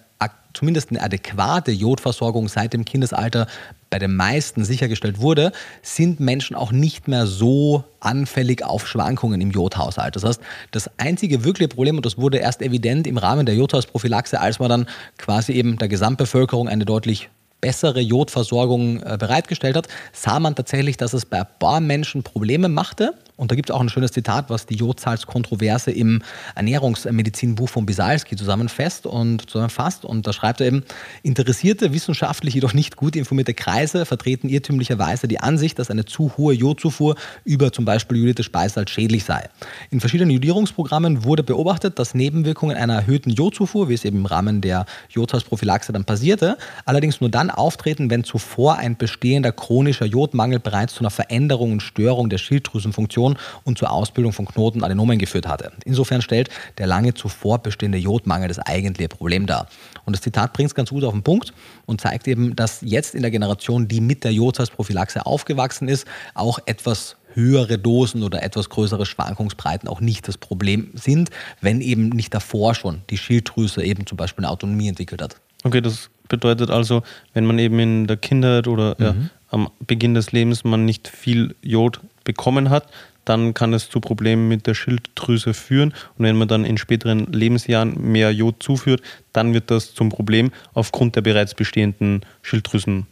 zumindest eine adäquate Jodversorgung seit dem Kindesalter bei den meisten sichergestellt wurde, sind Menschen auch nicht mehr so anfällig auf Schwankungen im Jodhaushalt. Das heißt, das einzige wirkliche Problem, und das wurde erst evident im Rahmen der Jodhausprophylaxe, als man dann quasi eben der Gesamtbevölkerung eine deutlich bessere Jodversorgung äh, bereitgestellt hat, sah man tatsächlich, dass es bei ein paar Menschen Probleme machte. Und da gibt es auch ein schönes Zitat, was die Jodsalzkontroverse im Ernährungsmedizinbuch von Bisalski zusammenfasst und zusammenfasst. Und da schreibt er eben, interessierte, wissenschaftlich jedoch nicht gut informierte Kreise vertreten irrtümlicherweise die Ansicht, dass eine zu hohe Jodzufuhr über zum Beispiel jodiertes Speisalz schädlich sei. In verschiedenen Jodierungsprogrammen wurde beobachtet, dass Nebenwirkungen einer erhöhten Jodzufuhr, wie es eben im Rahmen der Jodsalzprophylaxe dann passierte, allerdings nur dann auftreten, wenn zuvor ein bestehender chronischer Jodmangel bereits zu einer Veränderung und Störung der Schilddrüsenfunktion Infektion und zur Ausbildung von Knotenadenomen geführt hatte. Insofern stellt der lange zuvor bestehende Jodmangel das eigentliche Problem dar. Und das Zitat bringt es ganz gut auf den Punkt und zeigt eben, dass jetzt in der Generation, die mit der Jodsalzprophylaxe aufgewachsen ist, auch etwas höhere Dosen oder etwas größere Schwankungsbreiten auch nicht das Problem sind, wenn eben nicht davor schon die Schilddrüse eben zum Beispiel eine Autonomie entwickelt hat. Okay, das bedeutet also, wenn man eben in der Kindheit oder mhm. ja, am Beginn des Lebens man nicht viel Jod bekommen hat, dann kann es zu Problemen mit der Schilddrüse führen. Und wenn man dann in späteren Lebensjahren mehr Jod zuführt, dann wird das zum Problem aufgrund der bereits bestehenden Schilddrüsenprobleme.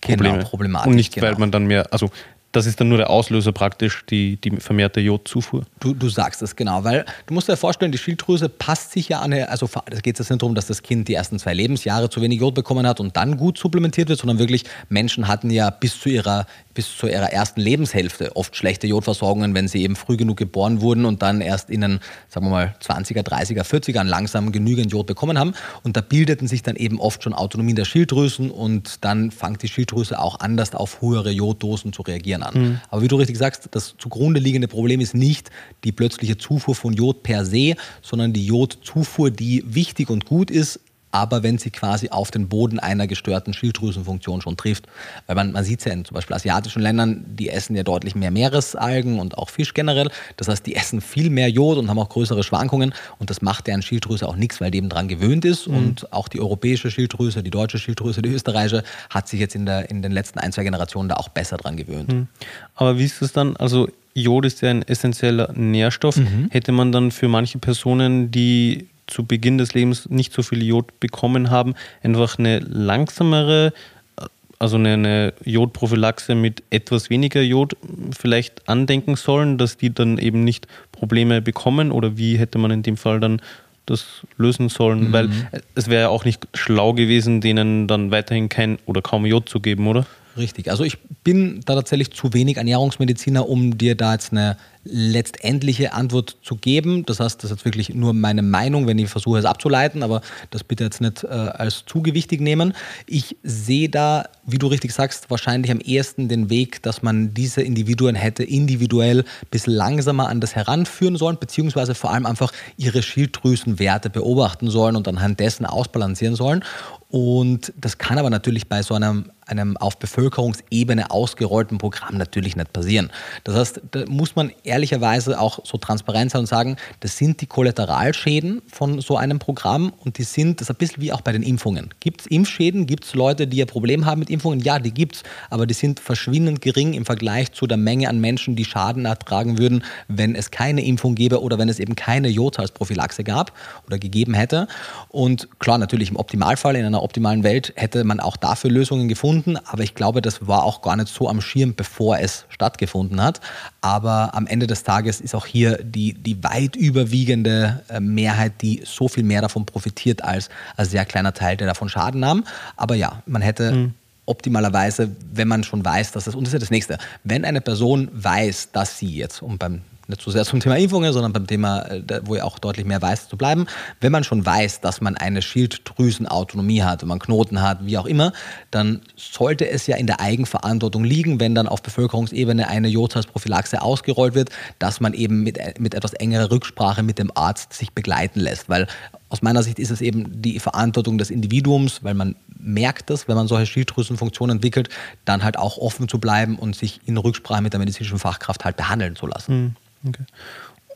Genau, Problematik. Und nicht, genau. weil man dann mehr, also das ist dann nur der Auslöser praktisch, die, die vermehrte Jodzufuhr. Du, du sagst es genau, weil du musst dir vorstellen, die Schilddrüse passt sich ja an, eine, also es geht jetzt nicht darum, dass das Kind die ersten zwei Lebensjahre zu wenig Jod bekommen hat und dann gut supplementiert wird, sondern wirklich Menschen hatten ja bis zu ihrer bis zu ihrer ersten Lebenshälfte oft schlechte Jodversorgungen, wenn sie eben früh genug geboren wurden und dann erst in den, sagen wir mal, 20er, 30er, 40ern langsam genügend Jod bekommen haben. Und da bildeten sich dann eben oft schon Autonomien der Schilddrüsen und dann fängt die Schilddrüse auch anders auf höhere Joddosen zu reagieren an. Mhm. Aber wie du richtig sagst, das zugrunde liegende Problem ist nicht die plötzliche Zufuhr von Jod per se, sondern die Jodzufuhr, die wichtig und gut ist, aber wenn sie quasi auf den Boden einer gestörten Schilddrüsenfunktion schon trifft. Weil man, man sieht es ja in zum Beispiel asiatischen Ländern, die essen ja deutlich mehr Meeresalgen und auch Fisch generell. Das heißt, die essen viel mehr Jod und haben auch größere Schwankungen und das macht deren Schilddrüse auch nichts, weil die eben daran gewöhnt ist. Mhm. Und auch die europäische Schilddrüse, die deutsche Schilddrüse, die österreichische, hat sich jetzt in, der, in den letzten ein, zwei Generationen da auch besser dran gewöhnt. Mhm. Aber wie ist es dann? Also Jod ist ja ein essentieller Nährstoff. Mhm. Hätte man dann für manche Personen, die zu Beginn des Lebens nicht so viel Jod bekommen haben, einfach eine langsamere, also eine, eine Jodprophylaxe mit etwas weniger Jod vielleicht andenken sollen, dass die dann eben nicht Probleme bekommen oder wie hätte man in dem Fall dann das lösen sollen, mhm. weil es wäre ja auch nicht schlau gewesen, denen dann weiterhin kein oder kaum Jod zu geben, oder? Richtig. Also ich bin da tatsächlich zu wenig Ernährungsmediziner, um dir da jetzt eine letztendliche Antwort zu geben. Das heißt, das ist jetzt wirklich nur meine Meinung, wenn ich versuche es abzuleiten, aber das bitte jetzt nicht äh, als zu gewichtig nehmen. Ich sehe da, wie du richtig sagst, wahrscheinlich am ehesten den Weg, dass man diese Individuen hätte individuell bisschen langsamer an das heranführen sollen, beziehungsweise vor allem einfach ihre Schilddrüsenwerte beobachten sollen und anhand dessen ausbalancieren sollen. Und das kann aber natürlich bei so einem, einem auf Bevölkerungsebene ausgerollten Programm natürlich nicht passieren. Das heißt, da muss man ehrlicherweise auch so transparent sein und sagen, das sind die Kollateralschäden von so einem Programm und die sind, das ist ein bisschen wie auch bei den Impfungen. Gibt es Impfschäden? Gibt es Leute, die ein Problem haben mit Impfungen? Ja, die gibt es, aber die sind verschwindend gering im Vergleich zu der Menge an Menschen, die Schaden ertragen würden, wenn es keine Impfung gäbe oder wenn es eben keine Jod als Prophylaxe gab oder gegeben hätte. Und klar, natürlich im Optimalfall in einer einer optimalen Welt hätte man auch dafür Lösungen gefunden, aber ich glaube, das war auch gar nicht so am Schirm, bevor es stattgefunden hat. Aber am Ende des Tages ist auch hier die, die weit überwiegende äh, Mehrheit, die so viel mehr davon profitiert als ein sehr kleiner Teil, der davon Schaden nahm. Aber ja, man hätte mhm optimalerweise, wenn man schon weiß, dass das, und das ist ja das nächste, wenn eine Person weiß, dass sie jetzt, um beim nicht so sehr zum Thema Impfungen, sondern beim Thema, äh, wo ihr auch deutlich mehr weiß, zu bleiben. Wenn man schon weiß, dass man eine Schilddrüsenautonomie hat, wenn man Knoten hat, wie auch immer, dann sollte es ja in der Eigenverantwortung liegen, wenn dann auf Bevölkerungsebene eine Jodsalzprophylaxe ausgerollt wird, dass man eben mit, äh, mit etwas engerer Rücksprache mit dem Arzt sich begleiten lässt. Weil aus meiner Sicht ist es eben die Verantwortung des Individuums, weil man merkt das, wenn man solche Schilddrüsenfunktionen entwickelt, dann halt auch offen zu bleiben und sich in Rücksprache mit der medizinischen Fachkraft halt behandeln zu lassen. Mhm. Okay.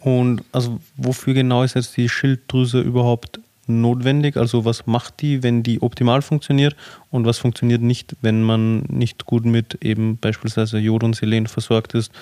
Und also wofür genau ist jetzt die Schilddrüse überhaupt notwendig? Also was macht die, wenn die optimal funktioniert und was funktioniert nicht, wenn man nicht gut mit eben beispielsweise Jod und Selen versorgt ist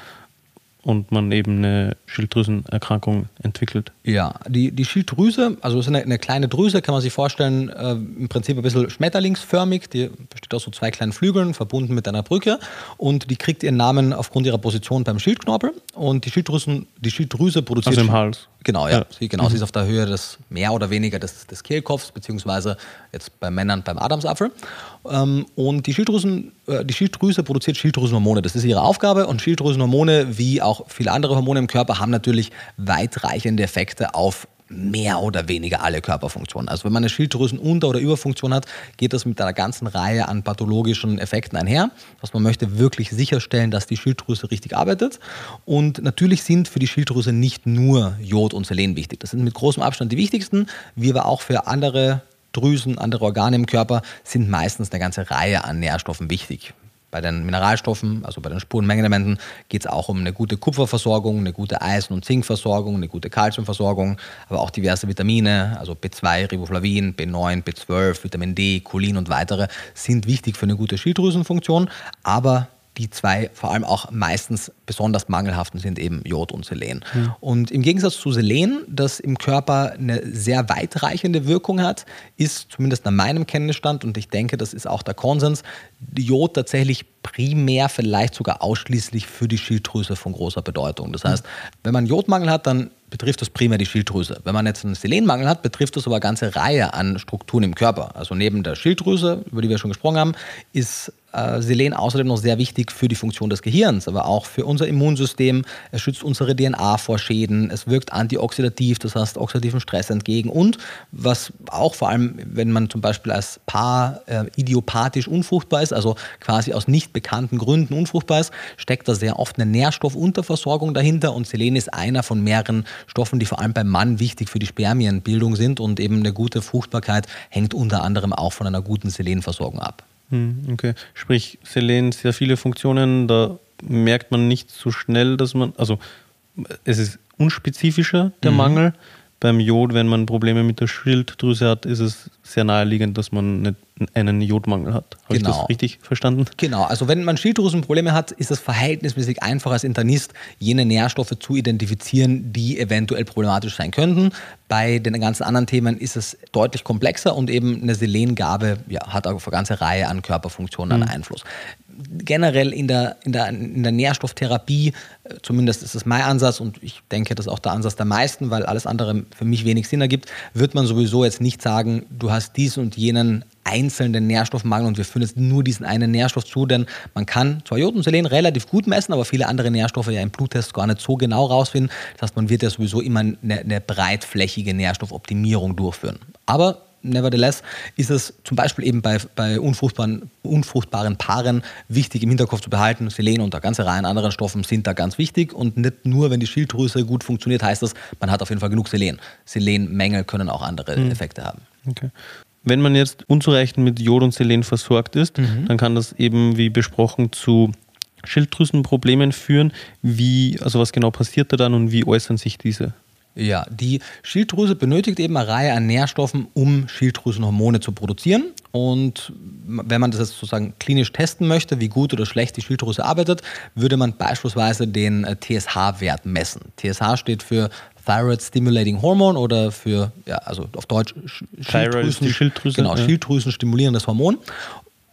und man eben eine Schilddrüsenerkrankung entwickelt. Ja, die, die Schilddrüse, also das ist eine, eine kleine Drüse, kann man sich vorstellen, äh, im Prinzip ein bisschen schmetterlingsförmig, die besteht aus so zwei kleinen Flügeln, verbunden mit einer Brücke und die kriegt ihren Namen aufgrund ihrer Position beim Schildknorpel und die, Schilddrüsen, die Schilddrüse produziert... Also im Hals. Genau, ja. ja. Sie, genau, mhm. sie ist auf der Höhe des mehr oder weniger des, des Kehlkopfs, beziehungsweise jetzt bei Männern beim Adamsapfel. Ähm, und die, Schilddrüsen, äh, die Schilddrüse produziert Schilddrüsenhormone. Das ist ihre Aufgabe. Und Schilddrüsenhormone, wie auch viele andere Hormone im Körper, haben natürlich weitreichende Effekte auf mehr oder weniger alle Körperfunktionen. Also wenn man eine Schilddrüsenunter- oder Überfunktion hat, geht das mit einer ganzen Reihe an pathologischen Effekten einher. Was man möchte, wirklich sicherstellen, dass die Schilddrüse richtig arbeitet. Und natürlich sind für die Schilddrüse nicht nur Jod und Selen wichtig. Das sind mit großem Abstand die wichtigsten, wie aber auch für andere Drüsen, andere Organe im Körper sind meistens eine ganze Reihe an Nährstoffen wichtig. Bei den Mineralstoffen, also bei den Spurenmengenelementen, geht es auch um eine gute Kupferversorgung, eine gute Eisen- und Zinkversorgung, eine gute Kalziumversorgung, aber auch diverse Vitamine, also B2, Riboflavin, B9, B12, Vitamin D, Cholin und weitere sind wichtig für eine gute Schilddrüsenfunktion, aber die zwei vor allem auch meistens besonders mangelhaften sind eben Jod und Selen. Mhm. Und im Gegensatz zu Selen, das im Körper eine sehr weitreichende Wirkung hat, ist zumindest nach meinem Kenntnisstand, und ich denke, das ist auch der Konsens, Jod tatsächlich primär, vielleicht sogar ausschließlich für die Schilddrüse von großer Bedeutung. Das heißt, wenn man Jodmangel hat, dann betrifft das primär die Schilddrüse. Wenn man jetzt einen Selenmangel hat, betrifft das aber eine ganze Reihe an Strukturen im Körper. Also neben der Schilddrüse, über die wir schon gesprochen haben, ist äh, Selen außerdem noch sehr wichtig für die Funktion des Gehirns, aber auch für unser Immunsystem. Es schützt unsere DNA vor Schäden, es wirkt antioxidativ, das heißt oxidativen Stress entgegen und was auch vor allem, wenn man zum Beispiel als Paar äh, idiopathisch unfruchtbar ist, also quasi aus nicht bekannten Gründen unfruchtbar ist, steckt da sehr oft eine Nährstoffunterversorgung dahinter und Selen ist einer von mehreren Stoffen, die vor allem beim Mann wichtig für die Spermienbildung sind und eben eine gute Fruchtbarkeit hängt unter anderem auch von einer guten Selenversorgung ab. Hm, okay, sprich Selen sehr viele Funktionen, da merkt man nicht so schnell, dass man, also es ist unspezifischer, der mhm. Mangel. Beim Jod, wenn man Probleme mit der Schilddrüse hat, ist es sehr naheliegend, dass man einen Jodmangel hat. Habe genau. ich das richtig verstanden? Genau, also wenn man Schilddrüsenprobleme hat, ist es verhältnismäßig einfach als Internist, jene Nährstoffe zu identifizieren, die eventuell problematisch sein könnten. Bei den ganzen anderen Themen ist es deutlich komplexer und eben eine Selengabe ja, hat auf eine ganze Reihe an Körperfunktionen mhm. einen Einfluss generell in der, in der, in der Nährstofftherapie, äh, zumindest ist es mein Ansatz und ich denke, das ist auch der Ansatz der meisten, weil alles andere für mich wenig Sinn ergibt, wird man sowieso jetzt nicht sagen, du hast diesen und jenen einzelnen Nährstoffmangel und wir führen jetzt nur diesen einen Nährstoff zu, denn man kann zwar Jod und Selen relativ gut messen, aber viele andere Nährstoffe ja im Bluttest gar nicht so genau rausfinden. Das heißt, man wird ja sowieso immer eine, eine breitflächige Nährstoffoptimierung durchführen. Aber Nevertheless ist es zum Beispiel eben bei, bei unfruchtbaren, unfruchtbaren Paaren wichtig im Hinterkopf zu behalten, Selen und eine ganze Reihe an anderen Stoffen sind da ganz wichtig und nicht nur, wenn die Schilddrüse gut funktioniert, heißt das, man hat auf jeden Fall genug Selen. Selenmängel können auch andere mhm. Effekte haben. Okay. Wenn man jetzt unzureichend mit Jod und Selen versorgt ist, mhm. dann kann das eben, wie besprochen, zu Schilddrüsenproblemen führen. Wie, also was genau passiert da dann und wie äußern sich diese? Ja, die Schilddrüse benötigt eben eine Reihe an Nährstoffen, um Schilddrüsenhormone zu produzieren. Und wenn man das jetzt sozusagen klinisch testen möchte, wie gut oder schlecht die Schilddrüse arbeitet, würde man beispielsweise den äh, TSH-Wert messen. TSH steht für Thyroid Stimulating Hormone oder für, ja, also auf Deutsch Schilddrüsen, Schilddrüse, genau, ja. Schilddrüsen stimulierendes Hormon.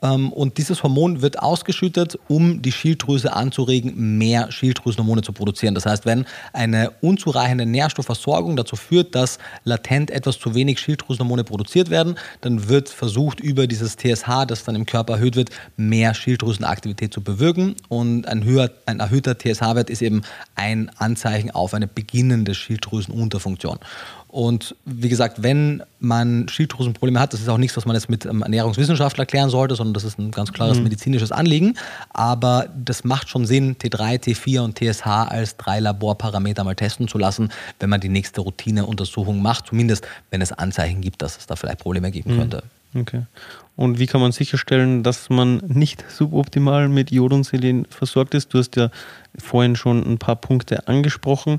Ähm, und dieses Hormon wird ausgeschüttet, um die Schilddrüse anzuregen, mehr Schilddrüsenhormone zu produzieren. Das heißt, wenn eine unzureichende Nährstoffversorgung dazu führt, dass latent etwas zu wenig Schilddrüsenhormone produziert werden, dann wird versucht, über dieses TSH, das dann im Körper erhöht wird, mehr Schilddrüsenaktivität zu bewirken. Und ein, höher, ein erhöhter TSH-Wert ist eben ein Anzeichen auf eine beginnende Schilddrüsenunterfunktion. Und wie gesagt, wenn man Schilddrüsenprobleme hat, das ist auch nichts, was man jetzt mit einem Ernährungswissenschaftler klären sollte, sondern das ist ein ganz klares mhm. medizinisches Anliegen. Aber das macht schon Sinn, T3, T4 und TSH als drei Laborparameter mal testen zu lassen, wenn man die nächste Routineuntersuchung macht, zumindest wenn es Anzeichen gibt, dass es da vielleicht Probleme geben mhm. könnte. Okay. Und wie kann man sicherstellen, dass man nicht suboptimal mit Jod und Selen versorgt ist? Du hast ja vorhin schon ein paar Punkte angesprochen.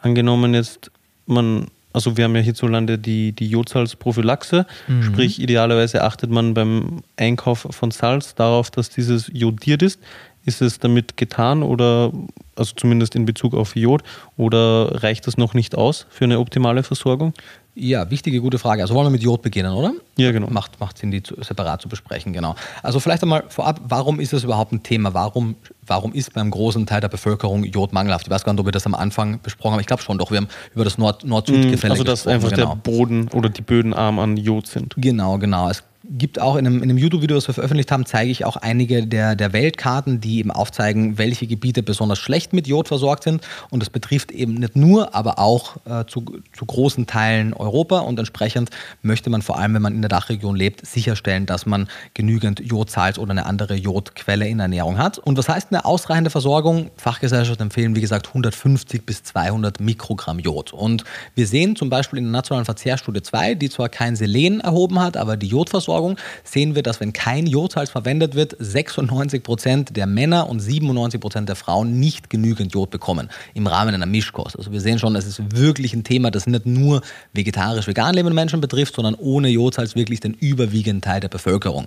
Angenommen jetzt, man also wir haben ja hierzulande die, die Jodsalzprophylaxe, mhm. sprich idealerweise achtet man beim Einkauf von Salz darauf, dass dieses jodiert ist. Ist es damit getan oder, also zumindest in Bezug auf Jod, oder reicht das noch nicht aus für eine optimale Versorgung? Ja, wichtige, gute Frage. Also wollen wir mit Jod beginnen, oder? Ja, genau. Macht, macht Sinn, die zu, separat zu besprechen, genau. Also vielleicht einmal vorab, warum ist das überhaupt ein Thema? Warum, warum ist beim großen Teil der Bevölkerung Jod mangelhaft? Ich weiß gar nicht, ob wir das am Anfang besprochen haben. Ich glaube schon, doch, wir haben über das Nord-Süd-Gefälle -Nord Also, dass einfach genau. der Boden oder die Böden arm an Jod sind. Genau, genau. Es gibt auch in einem, in einem YouTube-Video, das wir veröffentlicht haben, zeige ich auch einige der, der Weltkarten, die eben aufzeigen, welche Gebiete besonders schlecht mit Jod versorgt sind. Und das betrifft eben nicht nur, aber auch äh, zu, zu großen Teilen Europa. Und entsprechend möchte man vor allem, wenn man in der Dachregion lebt, sicherstellen, dass man genügend Jodsalz oder eine andere Jodquelle in der Ernährung hat. Und was heißt eine ausreichende Versorgung? Fachgesellschaften empfehlen, wie gesagt, 150 bis 200 Mikrogramm Jod. Und wir sehen zum Beispiel in der Nationalen Verzehrstudie 2, die zwar kein Selen erhoben hat, aber die Jodversorgung Versorgung sehen wir, dass wenn kein Jodsalz verwendet wird, 96 Prozent der Männer und 97 Prozent der Frauen nicht genügend Jod bekommen im Rahmen einer Mischkost. Also wir sehen schon, es ist wirklich ein Thema, das nicht nur vegetarisch-vegan lebende Menschen betrifft, sondern ohne Jodsalz wirklich den überwiegenden Teil der Bevölkerung.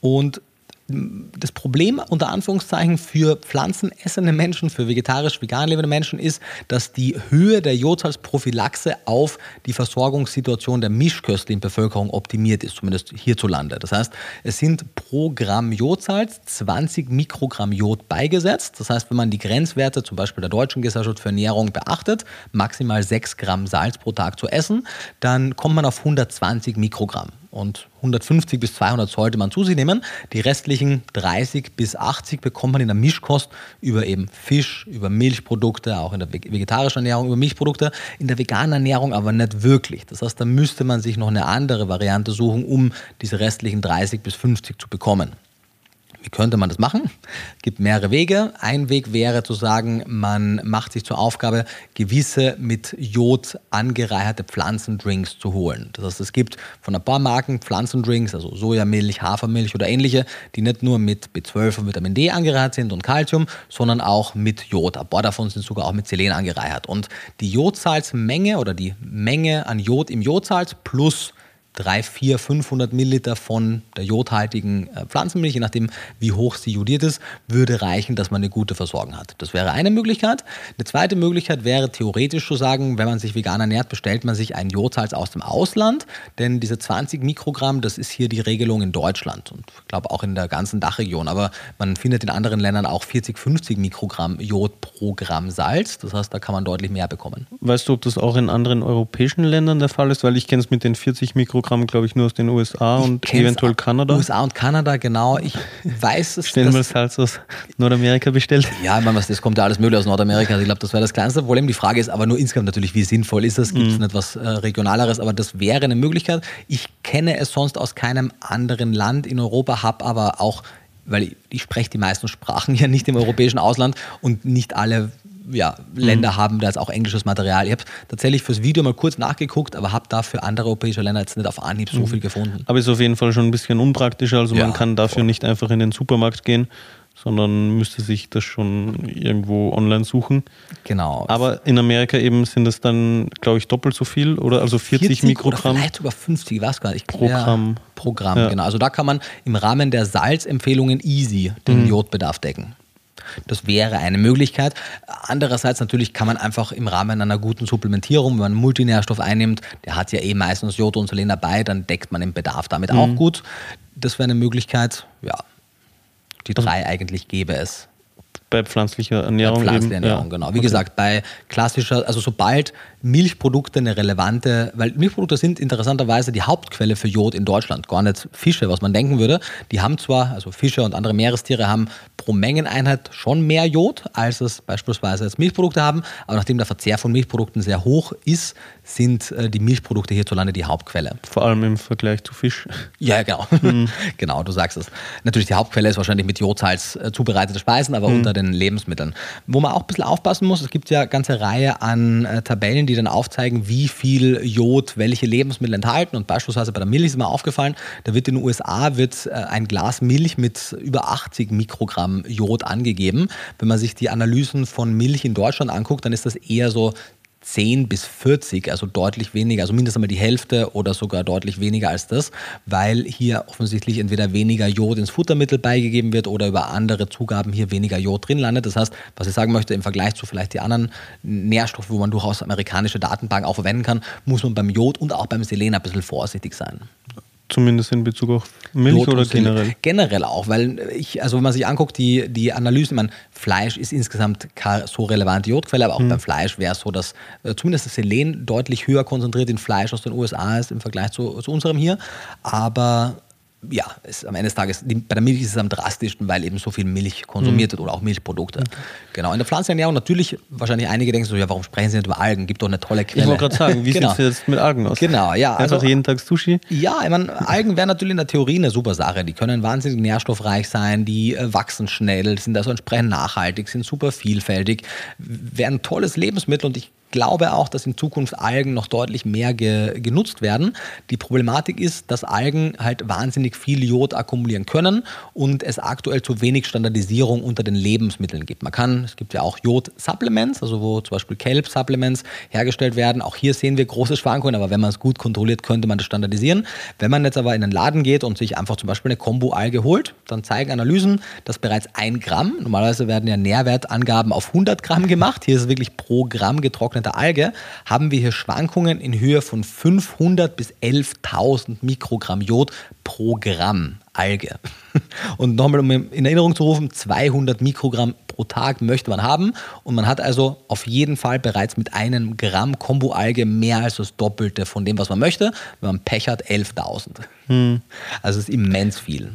Und das Problem unter Anführungszeichen für pflanzenessende Menschen, für vegetarisch-vegan lebende Menschen ist, dass die Höhe der Jodsalzprophylaxe auf die Versorgungssituation der mischköstlichen Bevölkerung optimiert ist, zumindest hierzulande. Das heißt, es sind pro Gramm Jodsalz 20 Mikrogramm Jod beigesetzt. Das heißt, wenn man die Grenzwerte zum Beispiel der Deutschen Gesellschaft für Ernährung beachtet, maximal 6 Gramm Salz pro Tag zu essen, dann kommt man auf 120 Mikrogramm und 150 bis 200 sollte man zu sich nehmen. Die restlichen 30 bis 80 bekommt man in der Mischkost über eben Fisch, über Milchprodukte, auch in der vegetarischen Ernährung über Milchprodukte, in der veganen Ernährung aber nicht wirklich. Das heißt, da müsste man sich noch eine andere Variante suchen, um diese restlichen 30 bis 50 zu bekommen. Wie könnte man das machen? Es gibt mehrere Wege. Ein Weg wäre zu sagen, man macht sich zur Aufgabe, gewisse mit Jod angereicherte Pflanzendrinks zu holen. Das heißt, es gibt von ein paar Marken Pflanzendrinks, also Sojamilch, Hafermilch oder ähnliche, die nicht nur mit B12 und Vitamin D angereichert sind und Calcium, sondern auch mit Jod. Ein paar davon sind sogar auch mit Selen angereichert. Und die Jodsalzmenge oder die Menge an Jod im Jodsalz plus 3, 4, 500 Milliliter von der jodhaltigen äh, Pflanzenmilch, je nachdem, wie hoch sie jodiert ist, würde reichen, dass man eine gute Versorgung hat. Das wäre eine Möglichkeit. Eine zweite Möglichkeit wäre theoretisch zu sagen, wenn man sich vegan ernährt, bestellt man sich ein Jodsalz aus dem Ausland, denn diese 20 Mikrogramm, das ist hier die Regelung in Deutschland und ich glaube auch in der ganzen Dachregion, aber man findet in anderen Ländern auch 40, 50 Mikrogramm Jod pro Gramm Salz. Das heißt, da kann man deutlich mehr bekommen. Weißt du, ob das auch in anderen europäischen Ländern der Fall ist? Weil ich kenne es mit den 40 Mikrogramm Programm, glaube ich, nur aus den USA ich und eventuell Kanada. USA und Kanada, genau. Ich weiß es. Stellen wir es halt aus Nordamerika bestellt. Ja, ich meine, das kommt ja alles mögliche aus Nordamerika. Ich glaube, das wäre das kleinste Problem. Die Frage ist aber nur insgesamt natürlich, wie sinnvoll ist das? Gibt es mhm. etwas äh, Regionaleres? Aber das wäre eine Möglichkeit. Ich kenne es sonst aus keinem anderen Land in Europa, habe aber auch weil ich, ich, spreche die meisten Sprachen [LAUGHS] ja nicht im europäischen Ausland und nicht alle ja, Länder mhm. haben da jetzt auch englisches Material. Ich habe tatsächlich fürs Video mal kurz nachgeguckt, aber habe da für andere europäische Länder jetzt nicht auf Anhieb so mhm. viel gefunden. Aber ist auf jeden Fall schon ein bisschen unpraktischer. Also ja, man kann dafür voll. nicht einfach in den Supermarkt gehen, sondern müsste sich das schon irgendwo online suchen. Genau. Aber in Amerika eben sind es dann, glaube ich, doppelt so viel oder also 40, 40 Mikrogramm. vielleicht sogar 50, ich weiß gar nicht. Pro Gramm. Ja, pro Gramm, ja. genau. Also da kann man im Rahmen der Salzempfehlungen easy den mhm. Jodbedarf decken. Das wäre eine Möglichkeit. Andererseits natürlich kann man einfach im Rahmen einer guten Supplementierung, wenn man einen Multinährstoff einnimmt, der hat ja eh meistens Jod und Selen dabei, dann deckt man den Bedarf damit mhm. auch gut. Das wäre eine Möglichkeit. Ja, die drei eigentlich gäbe es. Bei pflanzlicher Ernährung. Bei pflanzlicher Ernährung, ja. genau. Wie okay. gesagt, bei klassischer, also sobald Milchprodukte eine relevante, weil Milchprodukte sind interessanterweise die Hauptquelle für Jod in Deutschland, gar nicht Fische, was man denken würde. Die haben zwar, also Fische und andere Meerestiere haben pro Mengeneinheit schon mehr Jod, als es beispielsweise jetzt Milchprodukte haben, aber nachdem der Verzehr von Milchprodukten sehr hoch ist, sind äh, die Milchprodukte hierzulande die Hauptquelle. Vor allem im Vergleich zu Fisch. Ja, genau. Mhm. [LAUGHS] genau, du sagst es. Natürlich, die Hauptquelle ist wahrscheinlich mit Jodsalz äh, zubereitete Speisen, aber mhm. unter den Lebensmitteln. Wo man auch ein bisschen aufpassen muss, es gibt ja eine ganze Reihe an äh, Tabellen, die dann aufzeigen, wie viel Jod welche Lebensmittel enthalten. Und beispielsweise bei der Milch ist mir aufgefallen, da wird in den USA wird äh, ein Glas Milch mit über 80 Mikrogramm Jod angegeben. Wenn man sich die Analysen von Milch in Deutschland anguckt, dann ist das eher so 10 bis 40, also deutlich weniger, also mindestens einmal die Hälfte oder sogar deutlich weniger als das, weil hier offensichtlich entweder weniger Jod ins Futtermittel beigegeben wird oder über andere Zugaben hier weniger Jod drin landet. Das heißt, was ich sagen möchte, im Vergleich zu vielleicht die anderen Nährstoffe, wo man durchaus amerikanische Datenbanken auch verwenden kann, muss man beim Jod und auch beim Selen ein bisschen vorsichtig sein. Zumindest in Bezug auf Milch oder generell? Generell auch, weil ich, also wenn man sich anguckt, die, die Analysen, man, Fleisch ist insgesamt keine so relevante Jodquelle, aber auch mhm. beim Fleisch wäre es so, dass äh, zumindest das Selen deutlich höher konzentriert in Fleisch aus den USA ist im Vergleich zu, zu unserem hier. Aber ja, ist am Ende des Tages, die, bei der Milch ist es am drastischsten, weil eben so viel Milch konsumiert mhm. wird oder auch Milchprodukte. Okay. Genau. In der Pflanzenernährung natürlich, wahrscheinlich einige denken so, ja, warum sprechen Sie nicht über Algen? Gibt doch eine tolle Quelle. Ich wollte gerade sagen, wie [LAUGHS] genau. sieht es jetzt mit Algen aus? Genau, ja. Einfach also, jeden Tag Sushi? Ja, ich meine, Algen wären natürlich in der Theorie eine super Sache. Die können wahnsinnig nährstoffreich sein, die äh, wachsen schnell, sind also entsprechend nachhaltig, sind super vielfältig, wären ein tolles Lebensmittel und ich glaube auch, dass in Zukunft Algen noch deutlich mehr ge genutzt werden. Die Problematik ist, dass Algen halt wahnsinnig viel Jod akkumulieren können und es aktuell zu wenig Standardisierung unter den Lebensmitteln gibt. Man kann, es gibt ja auch Jod-Supplements, also wo zum Beispiel Kelp-Supplements hergestellt werden. Auch hier sehen wir große Schwankungen, aber wenn man es gut kontrolliert, könnte man das standardisieren. Wenn man jetzt aber in den Laden geht und sich einfach zum Beispiel eine Kombo-Alge holt, dann zeigen Analysen, dass bereits ein Gramm, normalerweise werden ja Nährwertangaben auf 100 Gramm gemacht, hier ist es wirklich pro Gramm getrocknet getrockneter Alge haben wir hier Schwankungen in Höhe von 500 bis 11.000 Mikrogramm Jod pro Gramm Alge. [LAUGHS] Und nochmal, um in Erinnerung zu rufen, 200 Mikrogramm pro Tag möchte man haben. Und man hat also auf jeden Fall bereits mit einem Gramm Kombo-Alge mehr als das Doppelte von dem, was man möchte. Wenn man Pech hat, 11.000. Hm. Also es ist immens viel.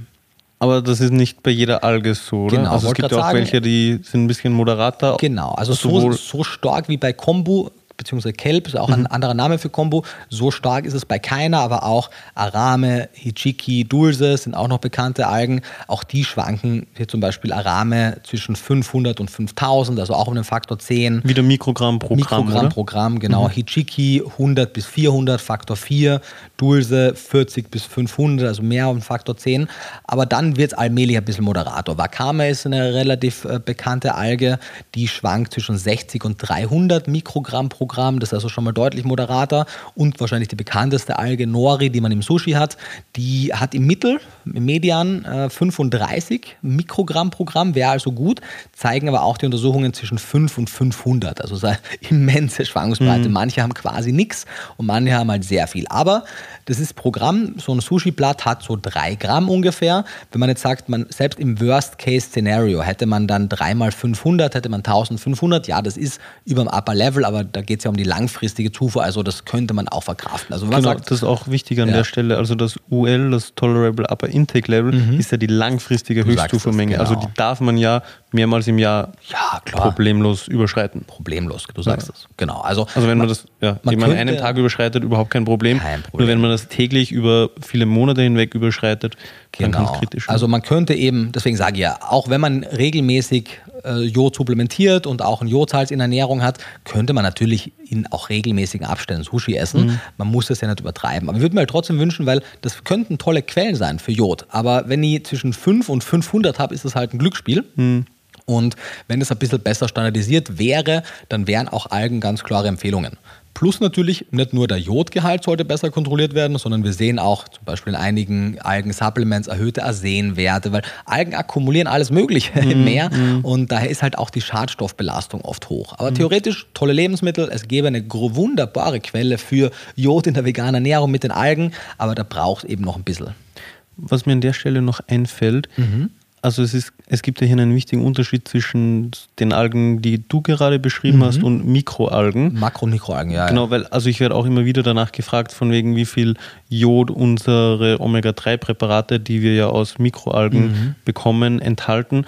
Aber das ist nicht bei jeder Alge so, oder? Genau, also es gibt auch sagen, welche, die sind ein bisschen moderater. Genau, also so, so stark wie bei Kombu beziehungsweise Kelp ist auch ein mhm. anderer Name für Kombu. So stark ist es bei keiner, aber auch Arame, Hichiki, Dulse sind auch noch bekannte Algen. Auch die schwanken hier zum Beispiel Arame zwischen 500 und 5000, also auch um den Faktor 10. Wieder Mikrogramm pro Mikrogramm Gramm. pro Gramm, genau. Mhm. Hichiki 100 bis 400, Faktor 4. Dulse 40 bis 500, also mehr um Faktor 10. Aber dann wird es allmählich ein bisschen moderator. Wakame ist eine relativ äh, bekannte Alge, die schwankt zwischen 60 und 300 Mikrogramm pro Mikrogramm, das ist also schon mal deutlich moderater und wahrscheinlich die bekannteste Alge Nori, die man im Sushi hat, die hat im Mittel, im Median äh, 35 Mikrogramm pro Gramm, wäre also gut, zeigen aber auch die Untersuchungen zwischen 5 und 500, also eine [LAUGHS] immense Schwankungsbreite. Mhm. Manche haben quasi nichts und manche haben halt sehr viel. Aber das ist Programm, so ein Sushi-Blatt hat so 3 Gramm ungefähr. Wenn man jetzt sagt, man selbst im Worst-Case-Szenario hätte man dann 3 mal 500, hätte man 1500, ja, das ist über dem Upper Level, aber da geht es ja um die langfristige Zufuhr, also das könnte man auch verkraften. Also genau, sagt, das ist auch wichtig an ja. der Stelle, also das UL, das Tolerable Upper Intake Level, mhm. ist ja die langfristige Höchstzufuhrmenge. Also genau. Also die darf man ja mehrmals im Jahr ja, problemlos überschreiten. Problemlos, du sagst es. Ja. Genau. Also, also wenn man, man das ja, man an einem Tag überschreitet, überhaupt kein Problem. kein Problem. Nur wenn man das täglich über viele Monate hinweg überschreitet, genau. dann kann es kritisch werden. Also man könnte eben, deswegen sage ich ja, auch wenn man regelmäßig äh, Jod supplementiert und auch ein Jodsalz in Ernährung hat, könnte man natürlich in auch regelmäßigen Abständen Sushi essen. Mhm. Man muss das ja nicht übertreiben. Aber ich würde mir halt trotzdem wünschen, weil das könnten tolle Quellen sein für Jod. Aber wenn ich zwischen 5 und 500 habe, ist das halt ein Glücksspiel. Mhm. Und wenn es ein bisschen besser standardisiert wäre, dann wären auch Algen ganz klare Empfehlungen. Plus natürlich nicht nur der Jodgehalt sollte besser kontrolliert werden, sondern wir sehen auch zum Beispiel in einigen Algen-Supplements erhöhte Arsenwerte, weil Algen akkumulieren alles Mögliche [LAUGHS] im mm, Meer mm. und daher ist halt auch die Schadstoffbelastung oft hoch. Aber mm. theoretisch tolle Lebensmittel, es gäbe eine wunderbare Quelle für Jod in der veganen Ernährung mit den Algen, aber da braucht es eben noch ein bisschen. Was mir an der Stelle noch einfällt, mhm also es, ist, es gibt ja hier einen wichtigen Unterschied zwischen den Algen, die du gerade beschrieben mhm. hast, und Mikroalgen. Makro- und Mikroalgen, ja. Genau, weil also ich werde auch immer wieder danach gefragt, von wegen wie viel Jod unsere Omega-3-Präparate, die wir ja aus Mikroalgen mhm. bekommen, enthalten.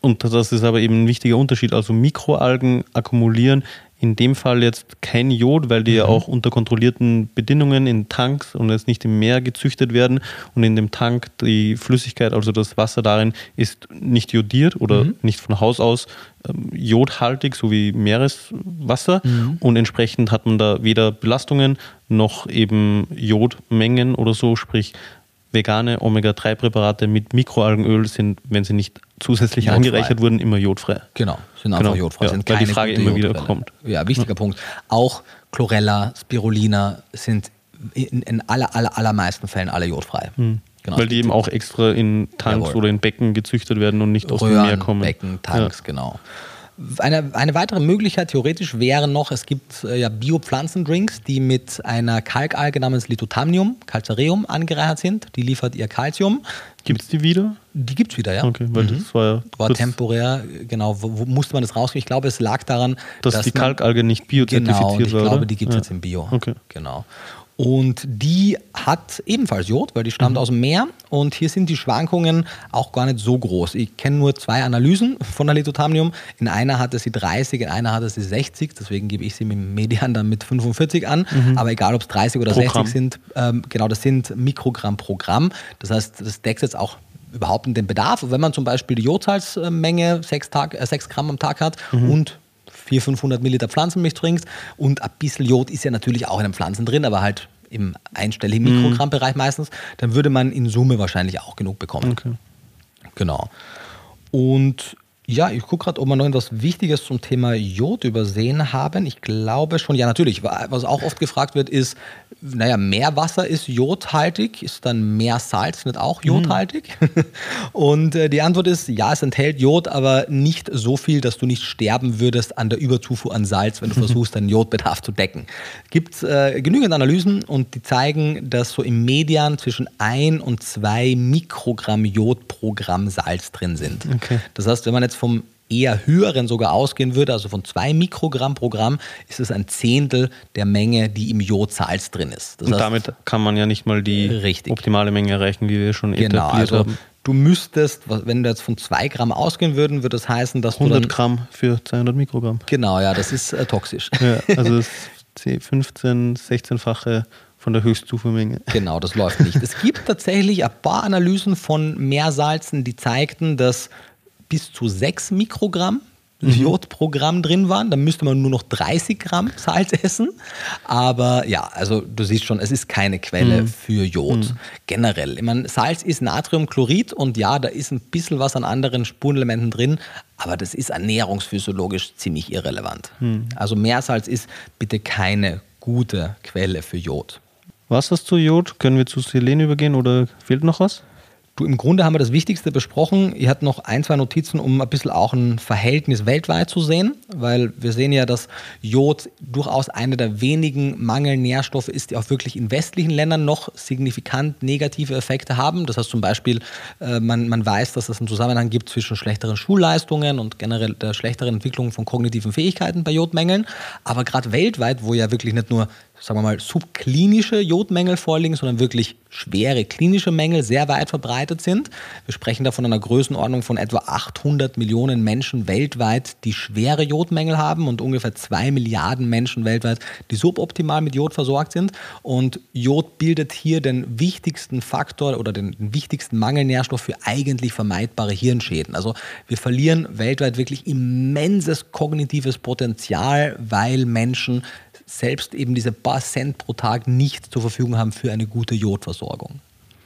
Und das ist aber eben ein wichtiger Unterschied. Also Mikroalgen akkumulieren in dem Fall jetzt kein Jod, weil die mhm. ja auch unter kontrollierten Bedingungen in Tanks und jetzt nicht im Meer gezüchtet werden. Und in dem Tank die Flüssigkeit, also das Wasser darin, ist nicht jodiert oder mhm. nicht von Haus aus ähm, jodhaltig, so wie Meereswasser. Mhm. Und entsprechend hat man da weder Belastungen noch eben Jodmengen oder so, sprich vegane Omega-3-Präparate mit Mikroalgenöl sind, wenn sie nicht zusätzlich jodfrei. angereichert wurden, immer jodfrei. Genau, sind einfach genau. jodfrei. Ja, sind weil die Frage immer wieder kommt. Ja, wichtiger ja. Punkt. Auch Chlorella, Spirulina sind in, in aller, aller, allermeisten Fällen alle jodfrei. Mhm. Genau, weil die eben auch extra in Tanks Jawohl. oder in Becken gezüchtet werden und nicht aus Röhren, dem Meer kommen. Becken, Tanks, ja. genau. Eine, eine weitere Möglichkeit theoretisch wäre noch, es gibt äh, ja Biopflanzendrinks, die mit einer Kalkalge namens Lithothamnium, Calcareum, angereichert sind. Die liefert ihr Calcium. Gibt es die wieder? Die gibt es wieder, ja. Okay, weil mhm. das war ja. War temporär, genau. Wo, wo, musste man das rauskriegen? Ich glaube, es lag daran, dass, dass die Kalkalge nicht biozertifiziert genau, ich war. Ich glaube, die gibt es ja. jetzt im Bio. Okay. Genau. Und die hat ebenfalls Jod, weil die stammt mhm. aus dem Meer. Und hier sind die Schwankungen auch gar nicht so groß. Ich kenne nur zwei Analysen von der Lithothamnium. In einer hatte sie 30, in einer hatte sie 60. Deswegen gebe ich sie mit dem Median dann mit 45 an. Mhm. Aber egal, ob es 30 oder Programm. 60 sind, ähm, genau, das sind Mikrogramm pro Gramm. Das heißt, das deckt jetzt auch überhaupt den Bedarf. Wenn man zum Beispiel die Jodsalzmenge 6, Tag, äh, 6 Gramm am Tag hat mhm. und 400, 500 Milliliter Pflanzenmilch trinkst und ein bisschen Jod ist ja natürlich auch in den Pflanzen drin, aber halt im einstelligen Mikrogrammbereich meistens, dann würde man in Summe wahrscheinlich auch genug bekommen. Okay. Genau. Und ja, ich gucke gerade, ob wir noch etwas Wichtiges zum Thema Jod übersehen haben. Ich glaube schon, ja, natürlich. Was auch oft gefragt wird, ist, naja, Meerwasser ist jodhaltig, ist dann Meersalz nicht auch mhm. jodhaltig? Mhm. [LAUGHS] Und äh, die Antwort ist, ja, es enthält Jod, aber nicht so viel, dass du nicht sterben würdest an der Überzufuhr an Salz, wenn du [LAUGHS] versuchst, deinen Jodbedarf zu decken. Gibt äh, genügend Analysen und die zeigen, dass so im Median zwischen 1 und 2 Mikrogramm Jod pro Gramm Salz drin sind. Okay. Das heißt, wenn man jetzt vom eher höheren sogar ausgehen würde, also von zwei Mikrogramm pro Gramm, ist es ein Zehntel der Menge, die im Jodsalz drin ist. Das Und heißt, damit kann man ja nicht mal die richtig. optimale Menge erreichen, wie wir schon genau, etabliert also haben. Du müsstest, wenn du jetzt von zwei Gramm ausgehen würden, würde das heißen, dass 100 du 100 Gramm für 200 Mikrogramm. Genau, ja, das ist äh, toxisch. Ja, also das 15, 16-fache von der Höchstzufuhrmenge. Genau, das läuft nicht. es gibt tatsächlich ein paar Analysen von Meersalzen, die zeigten, dass bis zu 6 Mikrogramm Jod pro Gramm drin waren. Dann müsste man nur noch 30 Gramm Salz essen. Aber ja, also du siehst schon, es ist keine Quelle mhm. für Jod mhm. generell. Ich meine, Salz ist Natriumchlorid und ja, da ist ein bisschen was an anderen Spurenelementen drin, aber das ist ernährungsphysiologisch ziemlich irrelevant. Mhm. Also Meersalz ist bitte keine gute Quelle für Jod. Was hast du Jod? Können wir zu Selen übergehen oder fehlt noch was? Im Grunde haben wir das Wichtigste besprochen. Ihr habt noch ein, zwei Notizen, um ein bisschen auch ein Verhältnis weltweit zu sehen, weil wir sehen ja, dass Jod durchaus einer der wenigen Mangelnährstoffe ist, die auch wirklich in westlichen Ländern noch signifikant negative Effekte haben. Das heißt zum Beispiel, äh, man, man weiß, dass es einen Zusammenhang gibt zwischen schlechteren Schulleistungen und generell der schlechteren Entwicklung von kognitiven Fähigkeiten bei Jodmängeln. Aber gerade weltweit, wo ja wirklich nicht nur sagen wir mal, subklinische Jodmängel vorliegen, sondern wirklich schwere klinische Mängel sehr weit verbreitet sind. Wir sprechen da von einer Größenordnung von etwa 800 Millionen Menschen weltweit, die schwere Jodmängel haben und ungefähr 2 Milliarden Menschen weltweit, die suboptimal mit Jod versorgt sind. Und Jod bildet hier den wichtigsten Faktor oder den, wichtigsten Mangelnährstoff für eigentlich vermeidbare Hirnschäden. Also wir verlieren weltweit wirklich immenses kognitives Potenzial, weil Menschen selbst eben diese paar Cent pro Tag nicht zur Verfügung haben für eine gute Jodversorgung.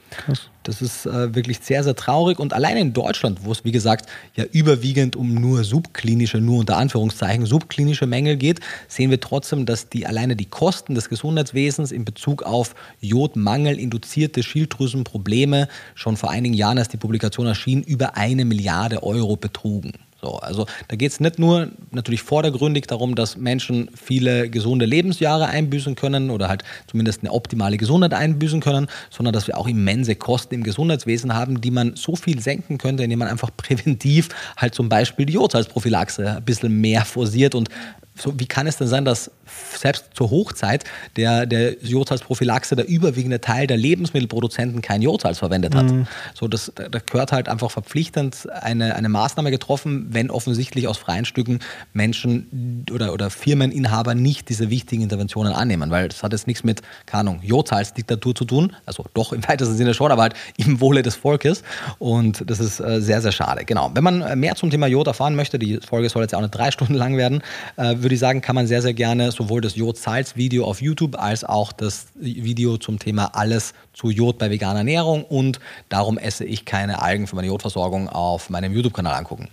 Krass. Das ist äh, wirklich sehr, sehr traurig. Und allein in Deutschland, wo es, wie gesagt, ja überwiegend um nur subklinische, nur unter Anführungszeichen, subklinische Mängel geht, sehen wir trotzdem, dass die alleine die Kosten des Gesundheitswesens in Bezug auf Jodmangel induzierte Schilddrüsenprobleme schon vor einigen Jahren, als die Publikation erschien, über eine Milliarde Euro betrugen. So, also da geht es nicht nur natürlich vordergründig darum, dass Menschen viele gesunde Lebensjahre einbüßen können oder halt zumindest eine optimale Gesundheit einbüßen können, sondern dass wir auch immense Kosten im Gesundheitswesen haben, die man so viel senken könnte, indem man einfach [LAUGHS] präventiv halt zum Beispiel die Jodsalzprophylaxe ein bisschen mehr forciert und so, wie kann es denn sein, dass selbst zur Hochzeit der, der Jodsalzprophylaxe der überwiegende Teil der Lebensmittelproduzenten kein Jodsalz verwendet hat? Mhm. So, das, da gehört halt einfach verpflichtend eine, eine Maßnahme getroffen, wenn offensichtlich aus freien Stücken Menschen oder, oder Firmeninhaber nicht diese wichtigen Interventionen annehmen, weil das hat jetzt nichts mit, keine Ahnung, Jodsalzdiktatur zu tun, also doch im weitesten Sinne schon, aber halt im Wohle des Volkes und das ist äh, sehr, sehr schade. Genau, wenn man mehr zum Thema Jod erfahren möchte, die Folge soll jetzt auch nicht drei [LAUGHS] Stunden lang werden, äh, würde ich sagen, kann man sehr, sehr gerne sowohl das Jod-Salz-Video auf YouTube als auch das Video zum Thema Alles zu Jod bei veganer Ernährung und darum esse ich keine Algen für meine Jodversorgung auf meinem YouTube-Kanal angucken.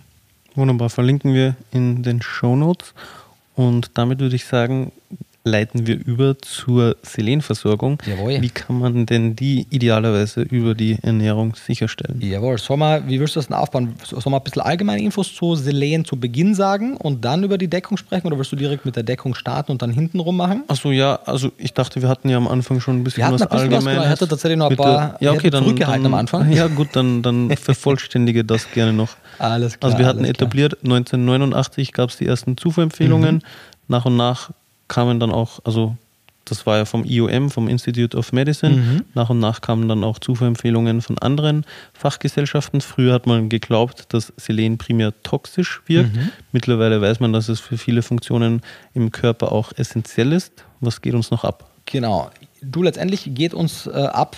Wunderbar, verlinken wir in den Show Notes. Und damit würde ich sagen, leiten wir über zur Selenversorgung. Jawohl. Wie kann man denn die idealerweise über die Ernährung sicherstellen? Jawohl. Soll mal, wie willst du das denn aufbauen? Soll man ein bisschen allgemeine Infos zu Selen zu Beginn sagen und dann über die Deckung sprechen oder willst du direkt mit der Deckung starten und dann hintenrum machen? Achso, ja, also ich dachte, wir hatten ja am Anfang schon ein bisschen wir was ein bisschen Allgemeines. Was, ich hatte tatsächlich noch ein paar ja, okay, dann, zurückgehalten dann, am Anfang. [LAUGHS] Ja gut, dann, dann [LAUGHS] vervollständige das gerne noch. Alles klar. Also wir hatten etabliert, 1989 gab es die ersten Zufuhrempfehlungen. Mhm. Nach und nach kamen dann auch, also das war ja vom IOM, vom Institute of Medicine. Mhm. Nach und nach kamen dann auch Zufuhrempfehlungen von anderen Fachgesellschaften. Früher hat man geglaubt, dass Selen primär toxisch wirkt. Mhm. Mittlerweile weiß man, dass es für viele Funktionen im Körper auch essentiell ist. Was geht uns noch ab? Genau. Du, letztendlich geht uns äh, ab,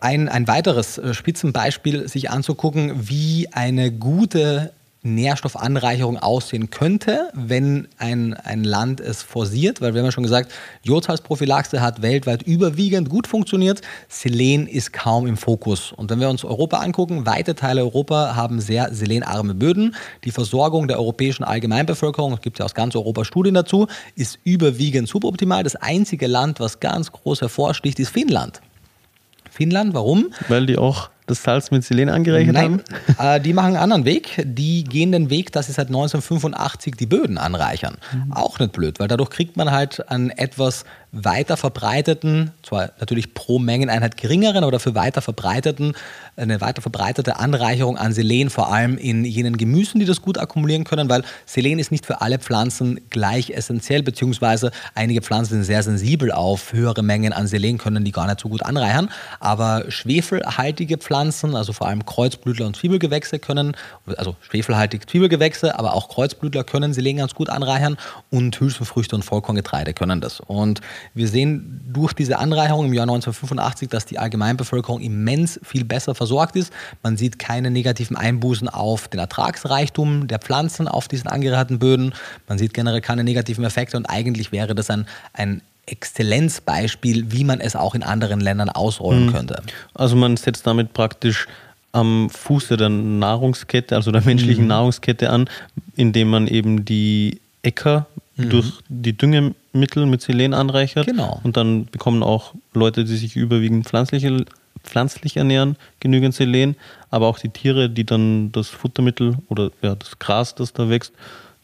ein, ein weiteres äh, Spitzenbeispiel sich anzugucken, wie eine gute Nährstoffanreicherung aussehen könnte, wenn ein, ein Land es forciert, weil wir haben ja schon gesagt, Jodsalzprophylaxe hat weltweit überwiegend gut funktioniert, Selen ist kaum im Fokus. Und wenn wir uns Europa angucken, weite Teile Europa haben sehr selenarme Böden. Die Versorgung der europäischen Allgemeinbevölkerung, es gibt ja aus ganz Europa Studien dazu, ist überwiegend suboptimal. Das einzige Land, was ganz groß hervorsticht, ist Finnland. Finnland, warum? Weil die auch das Salz mit Selen angereichert Nein, haben? [LAUGHS] Äh, die machen einen anderen Weg. Die gehen den Weg, dass sie seit 1985 die Böden anreichern. Mhm. Auch nicht blöd, weil dadurch kriegt man halt einen etwas weiter verbreiteten, zwar natürlich pro Mengeneinheit geringeren, aber dafür weiter verbreiteten, eine weiter verbreitete Anreicherung an Selen, vor allem in jenen Gemüsen, die das gut akkumulieren können, weil Selen ist nicht für alle Pflanzen gleich essentiell, beziehungsweise einige Pflanzen sind sehr sensibel auf höhere Mengen an Selen, können die gar nicht so gut anreichern, aber schwefelhaltige Pflanzen, also vor allem Kreuzblütler und Zwiebelgewächse können, also schwefelhaltige Zwiebelgewächse, aber auch Kreuzblütler können Selen ganz gut anreichern und Hülsenfrüchte und Vollkorngetreide können das. Und Wir sehen durch diese Anreicherung im Jahr 1985, dass die Allgemeinbevölkerung immens viel besser versorgt ist. Man sieht keine negativen Einbußen auf den Ertragsreichtum der Pflanzen auf diesen angereicherten Böden. Man sieht generell keine negativen Effekte und eigentlich wäre das ein, ein Exzellenzbeispiel, wie man es auch in anderen Ländern ausrollen mhm. könnte. Also man setzt damit praktisch am Fuße der Nahrungskette, also der menschlichen mhm. Nahrungskette an, indem man eben die Äcker mhm. durch die Düngemittel mit Selen anreichert. Genau. Und dann bekommen auch Leute, die sich überwiegend pflanzliche, pflanzlich ernähren, genügend Selen, aber auch die Tiere, die dann das Futtermittel oder ja, das Gras, das da wächst,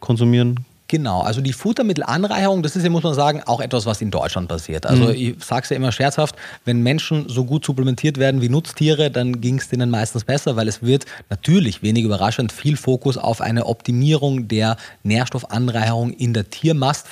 konsumieren, Genau, also die Futtermittelanreicherung, das ist ja, muss man sagen, auch etwas, was in Deutschland passiert. Also mhm. ich sage es ja immer scherzhaft, wenn Menschen so gut supplementiert werden wie Nutztiere, dann ging es denen meistens besser, weil es wird natürlich, wenig überraschend, viel Fokus auf eine Optimierung der Nährstoffanreicherung in der Tiermast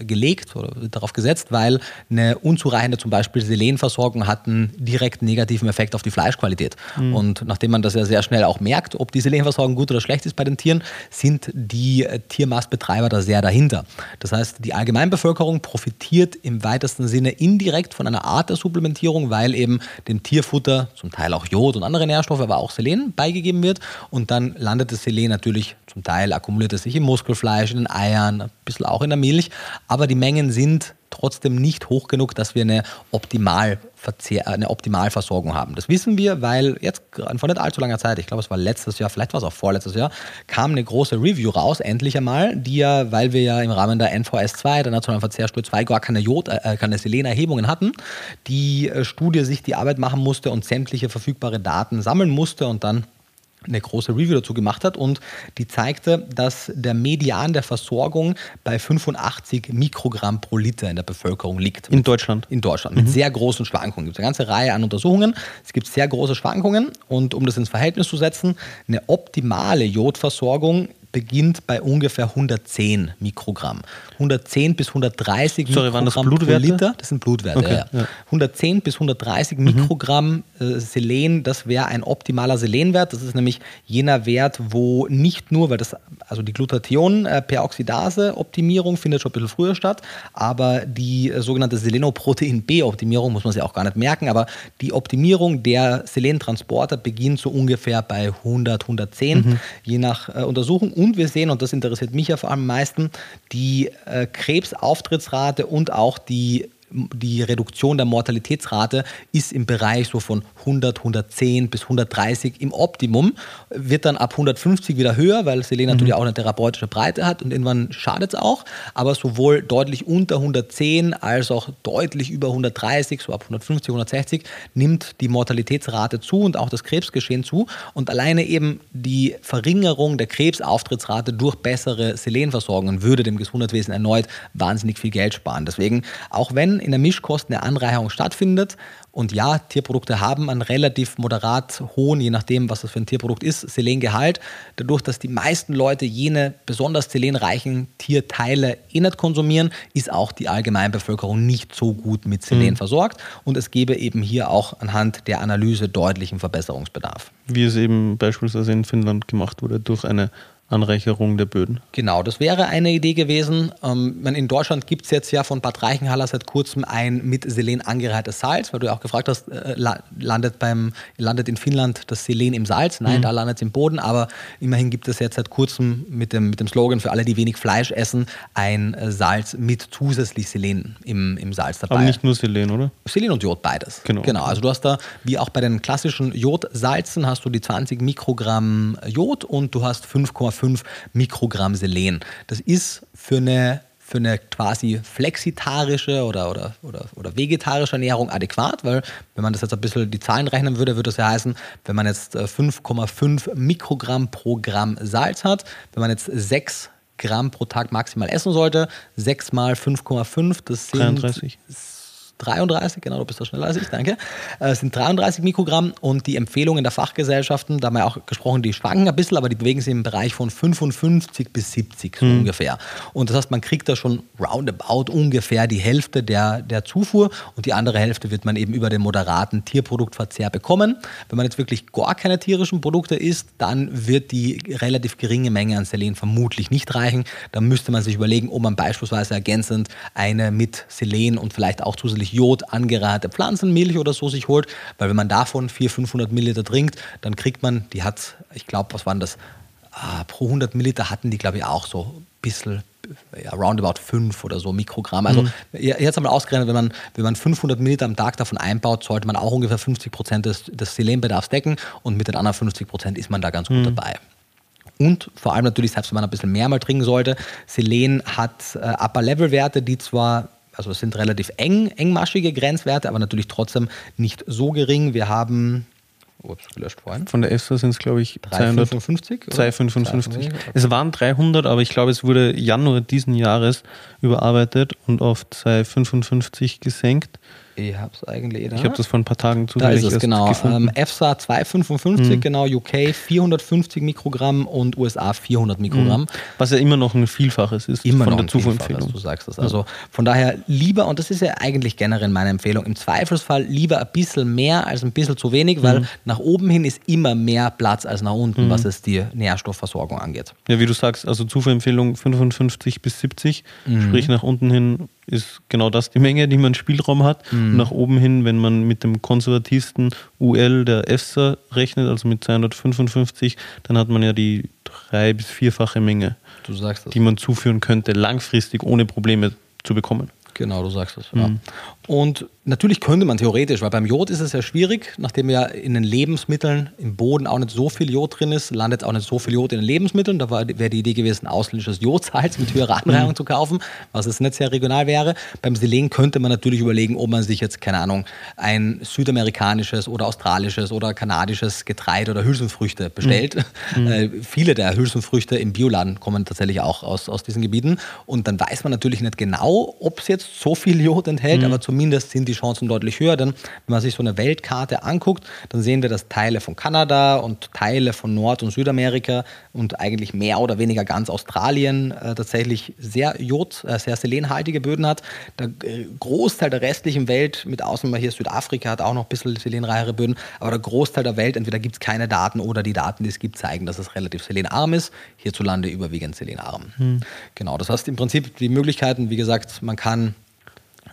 gelegt oder darauf gesetzt, weil eine unzureichende zum Beispiel Selenversorgung hat einen direkt negativen Effekt auf die Fleischqualität. Mhm. Und nachdem man das ja sehr schnell auch merkt, ob die Selenversorgung gut oder schlecht ist bei den Tieren, sind die Tiermastbetreiber da sehr dahinter. Das heißt, die Allgemeinbevölkerung profitiert im weitesten Sinne indirekt von einer Art der Supplementierung, weil eben dem Tierfutter zum Teil auch Jod und andere Nährstoffe, aber auch Selen beigegeben wird. Und dann landet das Selen natürlich zum Teil, akkumuliert es sich im Muskelfleisch, in den Eiern, ein bisschen auch in der Milch. Aber die Mengen sind trotzdem nicht hoch genug, dass wir eine, Optimalverzehr, eine Optimalversorgung haben. Das wissen wir, weil jetzt vor nicht allzu langer Zeit, ich glaube es war letztes Jahr, vielleicht war es auch vorletztes Jahr, kam eine große Review raus, endlich einmal, die ja, weil wir ja im Rahmen der NVS 2, der Nationalen Verzehrstudie 2, gar keine Jod, äh, keine Selenerhebungen hatten, die äh, Studie sich die Arbeit machen musste und sämtliche verfügbare Daten sammeln musste und dann eine große Review dazu gemacht hat und die zeigte, dass der Median der Versorgung bei 85 Mikrogramm pro Liter in der Bevölkerung liegt. In Deutschland? In Deutschland, mit mhm. sehr großen Schwankungen. Es gibt eine ganze Reihe an Untersuchungen. Es gibt sehr große Schwankungen und um das ins Verhältnis zu setzen, eine optimale Jodversorgung beginnt bei ungefähr 110 Mikrogramm. 110 bis 130 Sorry, Mikrogramm das pro Liter. Das sind Blutwerte. Okay, ja. Ja. 110 bis 130 mhm. Mikrogramm äh, Selen, das wäre ein optimaler Selenwert. Das ist nämlich jener Wert, wo nicht nur, weil das, also die Glutathion-Peroxidase-Optimierung findet schon ein bisschen früher statt, aber die äh, sogenannte Selenoprotein-B-Optimierung, muss man sich auch gar nicht merken, aber die Optimierung der Selentransporter beginnt so ungefähr bei 100, 110, mhm. je nach äh, Untersuchung und wir sehen, und das interessiert mich ja vor allem am meisten, die äh, Krebsauftrittsrate und auch die die Reduktion der Mortalitätsrate ist im Bereich so von 100, 110 bis 130 im Optimum, wird dann ab 150 wieder höher, weil Selen mhm. natürlich auch eine therapeutische Breite hat und irgendwann schadet es auch, aber sowohl deutlich unter 110 als auch deutlich über 130, so ab 150, 160 nimmt die Mortalitätsrate zu und auch das Krebsgeschehen zu und alleine eben die Verringerung der Krebsauftrittsrate durch bessere Selenversorgungen würde dem Gesundheitswesen erneut wahnsinnig viel Geld sparen. Deswegen, auch wenn in der Mischkost eine Anreicherung stattfindet. Und ja, Tierprodukte haben einen relativ moderat hohen, je nachdem, was das für ein Tierprodukt ist, Selengehalt. Dadurch, dass die meisten Leute jene besonders selenreichen Tierteile eh nicht konsumieren, ist auch die Allgemeinbevölkerung nicht so gut mit Selen mhm. versorgt. Und es gäbe eben hier auch anhand der Analyse deutlichen Verbesserungsbedarf. Wie es eben beispielsweise in Finnland gemacht wurde, durch eine Anreicherung der Böden. Genau, das wäre eine Idee gewesen. Ähm, in Deutschland gibt es jetzt ja von Bad Reichenhaller seit kurzem ein mit Selen angereichertes Salz, weil du ja auch gefragt hast, äh, landet, beim, landet in Finnland das Selen im Salz? Nein, mhm. da landet es im Boden, aber immerhin gibt es jetzt seit kurzem mit dem, mit dem Slogan für alle, die wenig Fleisch essen, ein äh, Salz mit zusätzlich Selen im, im Salz dabei. Aber nicht nur Selen, oder? Selen und Jod, beides. Genau. genau. Also du hast da, wie auch bei den klassischen Jodsalzen, hast du die 20 Mikrogramm Jod und du hast 5,5 5 Mikrogramm Selen. Das ist für eine für eine quasi flexitarische oder, oder, oder, oder vegetarische Ernährung adäquat, weil wenn man das jetzt ein bisschen die Zahlen rechnen würde, würde das ja heißen, wenn man jetzt 5,5 äh, Mikrogramm pro Gramm Salz hat, wenn man jetzt 6 Gramm pro Tag maximal essen sollte, 6 mal 5,5, das sind 33. 33, genau, du bist da schneller als ich, danke. Äh, sind 33 Mikrogramm und die Empfehlungen der Fachgesellschaften, da haben wir auch gesprochen, die schwanken ein bisschen, aber die bewegen sich im Bereich von 55 bis 70 so mhm. ungefähr. Und das heißt, man kriegt da schon roundabout ungefähr die Hälfte der, der Zufuhr und die andere Hälfte wird man eben über den moderaten Tierproduktverzehr bekommen. Wenn man jetzt wirklich gar keine tierischen Produkte isst, dann wird die relativ geringe Menge an Selen vermutlich nicht reichen. Da müsste man sich überlegen, ob man beispielsweise ergänzend eine mit Selen und vielleicht auch zusätzlich Jod angereicherte Pflanzenmilch oder so sich holt, weil wenn man davon 400, 500 Milliliter trinkt, dann kriegt man, die hat, ich glaube, was waren das, ah, pro 100 Milliliter hatten die, glaube ich, auch so ein bisschen ja, roundabout 5 oder so Mikrogramm. Also mhm. jetzt einmal ausgerechnet, wenn man, wenn man 500 Milliliter am Tag davon einbaut, sollte man auch ungefähr 50 Prozent des, des Selenbedarfs decken und mit den anderen 50 Prozent ist man da ganz gut mhm. dabei. Und vor allem natürlich, selbst wenn man ein bisschen mehr mal trinken sollte, Selen hat äh, Upper-Level-Werte, die zwar also es sind relativ eng, engmaschige Grenzwerte, aber natürlich trotzdem nicht so gering. Wir haben Ups, gelöscht vorhin. Von der EFSA sind es, glaube ich, 355. 255. Es waren 300, aber ich glaube, es wurde Januar diesen Jahres überarbeitet und auf 255 gesenkt. Ich habe es eigentlich. Da. Ich habe das vor ein paar Tagen zufällig Da ist es, genau. Ähm, EFSA 255, mhm. genau. UK 450 Mikrogramm und USA 400 Mikrogramm. Mhm. Was ja immer noch ein Vielfaches ist immer von der Zufuhrempfehlung. Du sagst das. Also von daher lieber, und das ist ja eigentlich generell meine Empfehlung, im Zweifelsfall lieber ein bisschen mehr als ein bisschen zu wenig, weil mhm. nach oben hin ist immer mehr Platz als nach unten, mhm. was es die Nährstoffversorgung angeht. Ja, wie du sagst, also Zufuhrempfehlung 55 bis 70, mhm. sprich nach unten hin ist genau das die Menge, die man Spielraum hat. Mhm. nach oben hin, wenn man mit dem konservativsten UL der EFSA rechnet, also mit 255, dann hat man ja die drei- bis vierfache Menge, die man zuführen könnte, langfristig ohne Probleme zu bekommen. Genau, du sagst es. Mhm. Und natürlich könnte man theoretisch, weil beim Jod ist es ja schwierig, nachdem ja in den Lebensmitteln im Boden auch nicht so viel Jod drin ist, landet auch nicht so viel Jod in den Lebensmitteln. Da wäre die Idee gewesen, ausländisches Jodsalz mit höherer Anreihung mhm. zu kaufen, was es nicht sehr regional wäre. Beim Selen könnte man natürlich überlegen, ob man sich jetzt, keine Ahnung, ein südamerikanisches oder australisches oder kanadisches Getreide oder Hülsenfrüchte bestellt. Mhm. Äh, viele der Hülsenfrüchte im Bioladen kommen tatsächlich auch aus, aus diesen Gebieten. Und dann weiß man natürlich nicht genau, ob es jetzt so viel Jod enthält, mhm. aber zumindest zumindest sind die Chancen deutlich höher. Denn wenn man sich so eine Weltkarte anguckt, dann sehen wir, dass Teile von Kanada und Teile von Nord- und Südamerika und eigentlich mehr oder weniger ganz Australien äh, tatsächlich sehr Jod, äh, sehr selenhaltige Böden hat. Der äh, Großteil der restlichen Welt, mit Ausnahme hier Südafrika, hat auch noch ein bisschen selenreichere Böden, aber der Großteil der Welt, entweder gibt es keine Daten oder die Daten, die es gibt, zeigen, dass es relativ selenarm ist. Hierzulande überwiegend selenarm. Hm. Genau, das heißt im Prinzip die Möglichkeiten, wie gesagt, man kann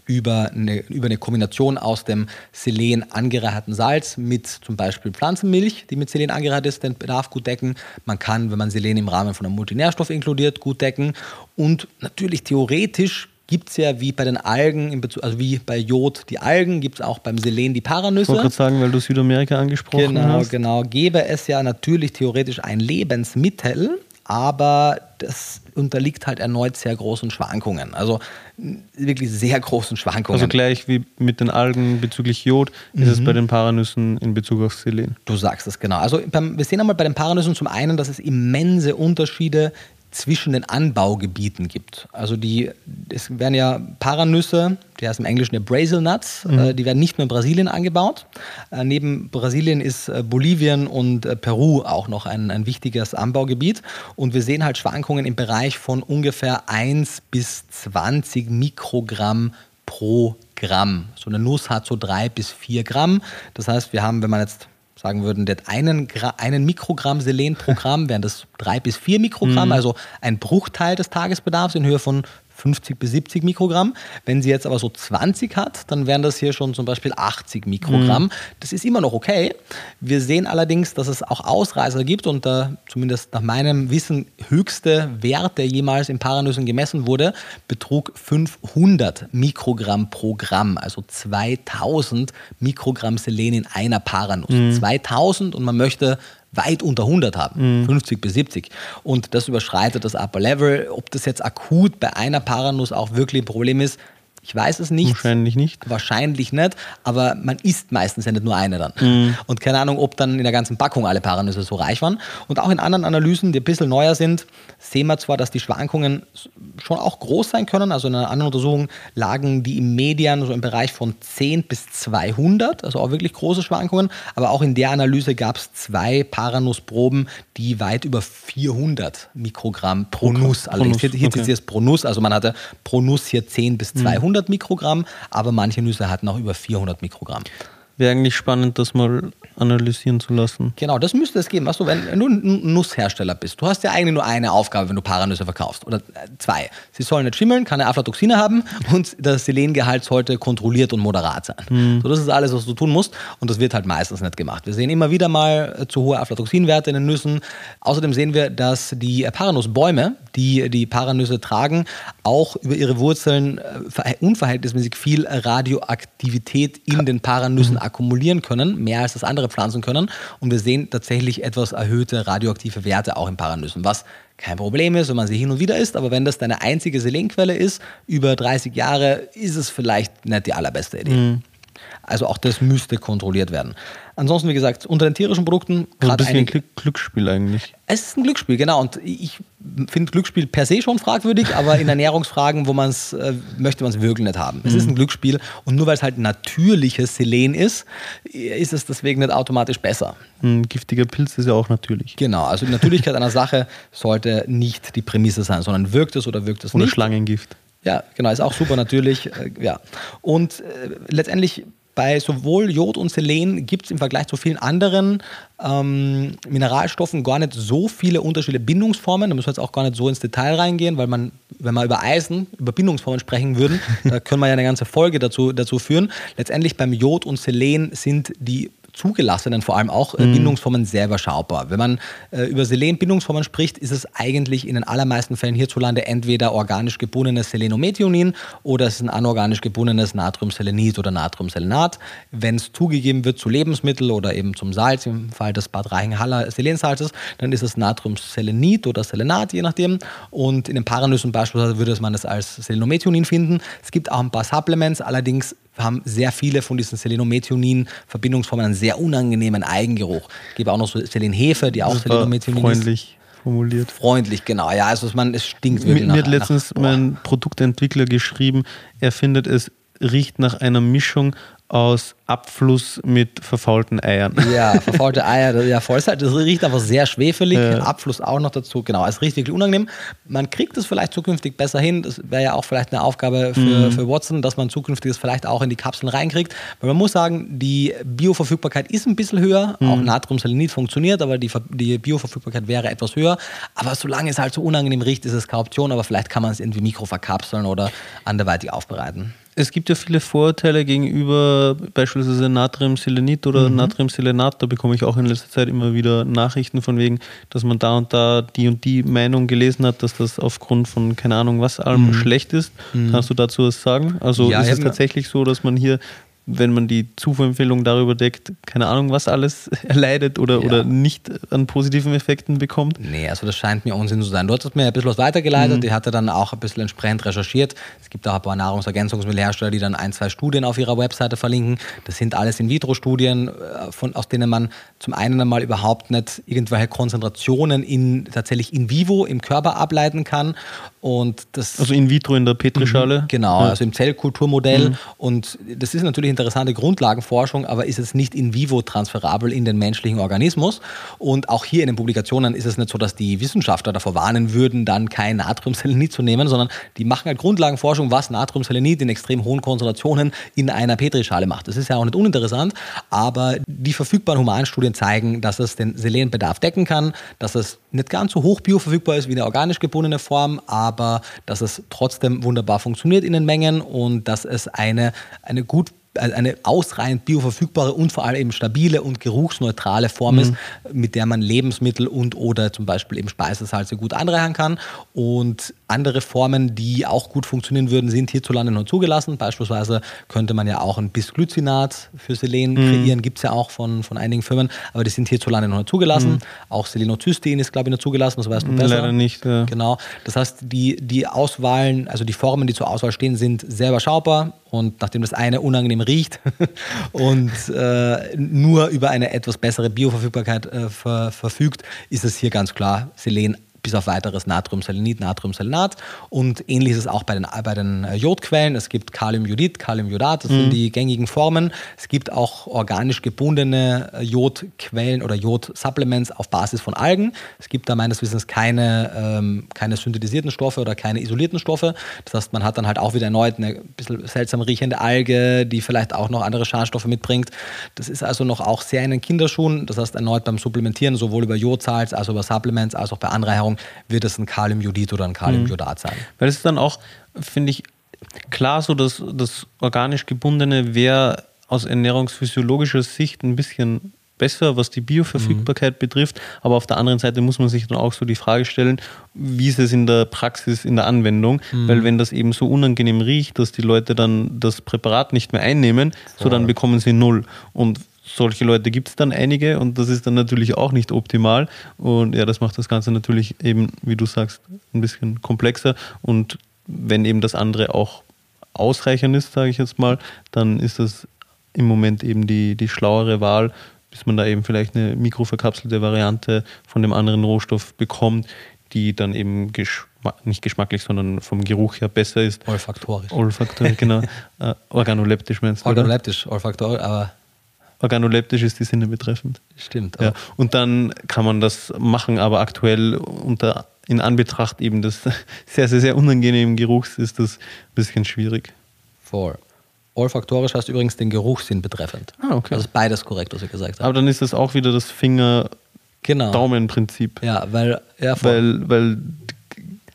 über eine, über eine Kombination aus dem Selen angereicherten Salz mit zum Beispiel Pflanzenmilch, die mit Selen angereichert ist, den Bedarf gut decken. Man kann, wenn man Selen im Rahmen von einem Multinährstoff inkludiert, gut decken. Und natürlich theoretisch gibt es ja wie bei den Algen, also wie bei Jod die Algen, gibt es auch beim Selen die Paranüsse. Ich wollte gerade sagen, weil du Südamerika angesprochen genau, hast. Genau, genau. Gäbe es ja natürlich theoretisch ein Lebensmittel, aber das unterliegt halt erneut sehr großen Schwankungen. Also wirklich sehr großen Schwankungen. Also gleich wie mit den Algen bezüglich Jod mhm. ist es bei mhm. den Paranüssen in Bezug auf Selen. Du sagst es genau. Also beim, wir sehen einmal bei den Paranüssen zum einen, dass es immense Unterschiede zwischen den Anbaugebieten gibt. Also die, es werden ja Paranüsse, die heißen im Englischen ja Brazil Nuts, mhm. äh, die werden nicht nur in Brasilien angebaut. Äh, neben Brasilien ist äh, Bolivien und äh, Peru auch noch ein, ein wichtiges Anbaugebiet. Und wir sehen halt Schwankungen im Bereich von ungefähr 1 bis 20 Mikrogramm pro Gramm. So eine Nuss hat so 3 bis 4 Gramm. Das heißt, wir haben, wenn man jetzt sagen würden, der einen, einen Mikrogramm Selen pro Gramm, wären das drei bis vier Mikrogramm, mhm. also ein Bruchteil des Tagesbedarfs in Höhe von 50 bis 70 Mikrogramm. Wenn sie jetzt aber so 20 hat, dann wären das hier schon zum Beispiel 80 Mikrogramm. Mhm. Das ist immer noch okay. Wir sehen allerdings, dass es auch Ausreißer gibt und der zumindest nach meinem Wissen höchste Wert, der jemals in Paranüssen gemessen wurde, betrug 500 Mikrogramm pro Gramm, also 2000 Mikrogramm Selen in einer Paranuss. Mhm. 2000 und man möchte weit unter 100 haben, mhm. 50 bis 70. Und das überschreitet das Upper Level. Ob das jetzt akut bei einer Paranuss auch wirklich ein Problem ist, Ich weiß es nicht. Wahrscheinlich nicht. Wahrscheinlich nicht, aber man isst meistens ja nicht nur eine dann. Mhm. Und keine Ahnung, ob dann in der ganzen Packung alle Paranüsse so reich waren. Und auch in anderen Analysen, die ein bisschen neuer sind, sehen wir zwar, dass die Schwankungen schon auch groß sein können. Also in einer anderen Untersuchung lagen die im Median so im Bereich von 10 bis 200, also auch wirklich große Schwankungen. Aber auch in der Analyse gab es zwei Paranussproben, die weit über 400 Mikrogramm pro Nuss. Allerdings hier, hier okay. ist pro Nuss, also man hatte pro Nuss hier 10 bis 200 mhm. Mikrogramm, aber manche Nüsse hatten auch über 400 Mikrogramm. Wäre eigentlich spannend, das mal analysieren zu lassen. Genau, das müsste es geben. Weißt du, wenn, du ein Nusshersteller bist, du hast ja eigentlich nur eine Aufgabe, wenn du Paranüsse verkaufst. Oder äh, zwei. Sie sollen nicht schimmeln, keine Aflatoxine haben und das Selengehalt sollte kontrolliert und moderat sein. Mhm. So, das ist alles, was du tun musst. Und das wird halt meistens nicht gemacht. Wir sehen immer wieder mal äh, zu hohe Aflatoxinwerte in den Nüssen. Außerdem sehen wir, dass die Paranussbäume, die die Paranüsse tragen, auch über ihre Wurzeln äh, unverhältnismäßig viel Radioaktivität in den Paranüssen mhm. Akkumulieren können, mehr als das andere Pflanzen können. Und wir sehen tatsächlich etwas erhöhte radioaktive Werte auch in Paranüssen, was kein Problem ist, wenn man sie hin und wieder isst, aber wenn das deine einzige Selenquelle ist, über 30 Jahre, ist es vielleicht nicht die allerbeste Idee. Mhm. Also auch das müsste kontrolliert werden. Ansonsten, wie gesagt, unter den tierischen Produkten gerade ein bisschen ein Glücksspiel eigentlich. Es ist ein Glücksspiel, genau. Und ich finde Glücksspiel per se schon fragwürdig, aber in Ernährungsfragen, wo man es äh, möchte man es wirklich nicht haben. Es mhm. ist ein Glücksspiel und nur weil es halt natürliches Selen ist, ist es deswegen nicht automatisch besser. Ein giftiger Pilz ist ja auch natürlich. Genau, also die Natürlichkeit einer Sache sollte nicht die Prämisse sein, sondern wirkt es oder wirkt es oder nicht. Oder Schlangengift. Ja, genau, ist auch super natürlich. Äh, ja. Und äh, letztendlich bei sowohl Jod und Selen gibt es im Vergleich zu vielen anderen ähm, Mineralstoffen gar nicht so viele unterschiedliche Bindungsformen. Da müssen wir jetzt auch gar nicht so ins Detail reingehen, weil man, wenn wir über Eisen, über Bindungsformen sprechen würden, [LAUGHS] da können wir ja eine ganze Folge dazu, dazu führen. Letztendlich beim Jod und Selen sind die zugelassenen vor allem auch äh, mhm. Bindungsformen sehr überschaubar. Wenn man äh, über Selen-Bindungsformen spricht, ist es eigentlich in den allermeisten Fällen hierzulande entweder organisch gebundenes Selenometionin oder es ist ein anorganisch gebundenes Natriumselenit oder Natriumselenat. Wenn es zugegeben wird zu Lebensmitteln oder eben zum Salz, im Fall des Bad Reichenhaller Selensalzes, dann ist es Natriumselenit oder Selenat, je nachdem. Und in den Paranüssen beispielsweise würde man es als Selenometionin finden. Es gibt auch ein paar Supplements, allerdings haben sehr viele von diesen Selenometionin-Verbindungsformen einen sehr unangenehmen Eigengeruch. Es gibt auch noch so Selenhefe, die auch Selenometionin freundlich ist. formuliert. Freundlich, genau. Ja, also man, es stinkt wirklich Mir, nach, hat letztens nach, mein Produktentwickler geschrieben, er findet es riecht nach einer Mischung aus Abfluss mit verfaulten Eiern. Ja, verfaulte Eier, das, ja, voll, das riecht einfach sehr schwefelig. Ja. Abfluss auch noch dazu. Genau, riecht wirklich unangenehm. Man kriegt es vielleicht zukünftig besser hin. Das wäre ja auch vielleicht eine Aufgabe für, mhm. für Watson, dass man zukünftig es vielleicht auch in die Kapseln reinkriegt. Weil man muss sagen, die Bioverfügbarkeit ist ein bisschen höher. Mhm. Auch Natriumselenit funktioniert, aber die, die Bioverfügbarkeit wäre etwas höher. Aber solange es halt so unangenehm riecht, ist es keine Option. Aber vielleicht kann man es irgendwie mikroverkapseln oder anderweitig aufbereiten es gibt ja viele Vorurteile gegenüber beispielsweise Natriumselenit oder mhm. Natriumselenat. Da bekomme ich auch in letzter Zeit immer wieder Nachrichten von wegen, dass man da und da die und die Meinung gelesen hat, dass das aufgrund von keine Ahnung was allem mhm. schlecht ist. Mhm. Kannst du dazu was sagen? Also ja, ist es tatsächlich so, dass man hier wenn man die Zufuhrempfehlung darüber deckt, keine Ahnung, was alles [LAUGHS] erleidet oder, ja. oder nicht an positiven Effekten bekommt. Nee, also das scheint mir Unsinn zu sein. Du hast mir ein bisschen was weitergeleitet, mhm. die hatte dann auch ein bisschen entsprechend recherchiert. Es gibt auch ein paar Nahrungsergänzungsmittelhersteller, die dann ein, zwei Studien auf ihrer Webseite verlinken. Das sind alles In-vitro-Studien, äh, aus denen man zum einen einmal überhaupt nicht irgendwelche Konzentrationen in, tatsächlich in vivo im Körper ableiten kann. Und das, also in vitro in der Petrischale? Mhm, genau, ja. also im Zellkulturmodell. Mhm. Und das ist natürlich interessante Grundlagenforschung, aber ist es nicht in vivo transferabel in den menschlichen Organismus. Und auch hier in den Publikationen ist es nicht so, dass die Wissenschaftler davor warnen würden, dann kein Natriumselenit zu nehmen, sondern die machen halt Grundlagenforschung, was Natriumselenit in extrem hohen Konzentrationen in einer Petrischale macht. Das ist ja auch nicht uninteressant, aber die verfügbaren Humanstudien zeigen, dass es den Selenbedarf decken kann, dass es nicht ganz so hoch bioverfügbar ist wie eine organisch gebundene Form, aber dass es trotzdem wunderbar funktioniert in den Mengen und dass es eine, eine gut eine ausreichend bioverfügbare und vor allem eben stabile und geruchsneutrale Form mhm. ist, mit der man Lebensmittel und oder zum Beispiel eben Speisesalze gut anreichern kann. Und Andere Formen, die auch gut funktionieren würden, sind hierzulande nur zugelassen. Beispielsweise könnte man ja auch ein Bisglycinat für Selen mhm. kreieren, gibt es ja auch von, von einigen Firmen, aber die sind hierzulande noch zugelassen. Mhm. Auch Selenocystein ist, glaube ich, noch zugelassen, das weißt du besser. Leider nicht. Ja. Genau. Das heißt, die, die Auswahlen, also die Formen, die zur Auswahl stehen, sind sehr überschaubar und nachdem das eine unangenehm riecht [LAUGHS] und äh, nur über eine etwas bessere Bioverfügbarkeit äh, ver verfügt, ist es hier ganz klar Selen bis auf weiteres Natriumselenit, Natriumselenat. Und ähnlich ist es auch bei den, bei den äh, Jodquellen. Es gibt Kaliumjodid, Kaliumjodat, das mhm. sind die gängigen Formen. Es gibt auch organisch gebundene äh, Jodquellen oder Jodsupplements auf Basis von Algen. Es gibt da meines Wissens keine, ähm, keine synthetisierten Stoffe oder keine isolierten Stoffe. Das heißt, man hat dann halt auch wieder erneut eine bisschen seltsam riechende Alge, die vielleicht auch noch andere Schadstoffe mitbringt. Das ist also noch auch sehr in den Kinderschuhen. Das heißt, erneut beim Supplementieren, sowohl über Jodsalz, als auch über Supplements, als auch bei Anreicherung, wird es ein Kaliumjodid oder ein Kaliumjodat sein. Weil es ist dann auch, finde ich, klar so, dass das organisch gebundene wäre aus ernährungsphysiologischer Sicht ein bisschen besser, was die Bioverfügbarkeit mhm. betrifft. Aber auf der anderen Seite muss man sich dann auch so die Frage stellen, wie ist es in der Praxis, in der Anwendung? Mhm. Weil wenn das eben so unangenehm riecht, dass die Leute dann das Präparat nicht mehr einnehmen, Voll. so dann bekommen sie null. Und solche Leute gibt es dann einige und das ist dann natürlich auch nicht optimal. Und ja, das macht das Ganze natürlich eben, wie du sagst, ein bisschen komplexer. Und wenn eben das andere auch ausreichend ist, sage ich jetzt mal, dann ist das im Moment eben die, die schlauere Wahl, bis man da eben vielleicht eine mikroverkapselte Variante von dem anderen Rohstoff bekommt, die dann eben geschma nicht geschmacklich, sondern vom Geruch her besser ist. Olfaktorisch. Olfaktorisch, genau. [LAUGHS] äh, organoleptisch meinst du? Organoleptisch, olfaktorisch, aber organoleptisch ist die Sinne betreffend. Stimmt. Ja. Und dann kann man das machen, aber aktuell unter in Anbetracht eben des [LAUGHS] sehr, sehr, sehr unangenehmen Geruchs ist das ein bisschen schwierig. Voll. Olfaktorisch heißt übrigens den Geruchssinn betreffend. Ah, okay. Das ist beides korrekt, was ich gesagt habe. Aber dann ist das auch wieder das Finger-Daumen-Prinzip. Genau. Ja, weil, ja, weil, weil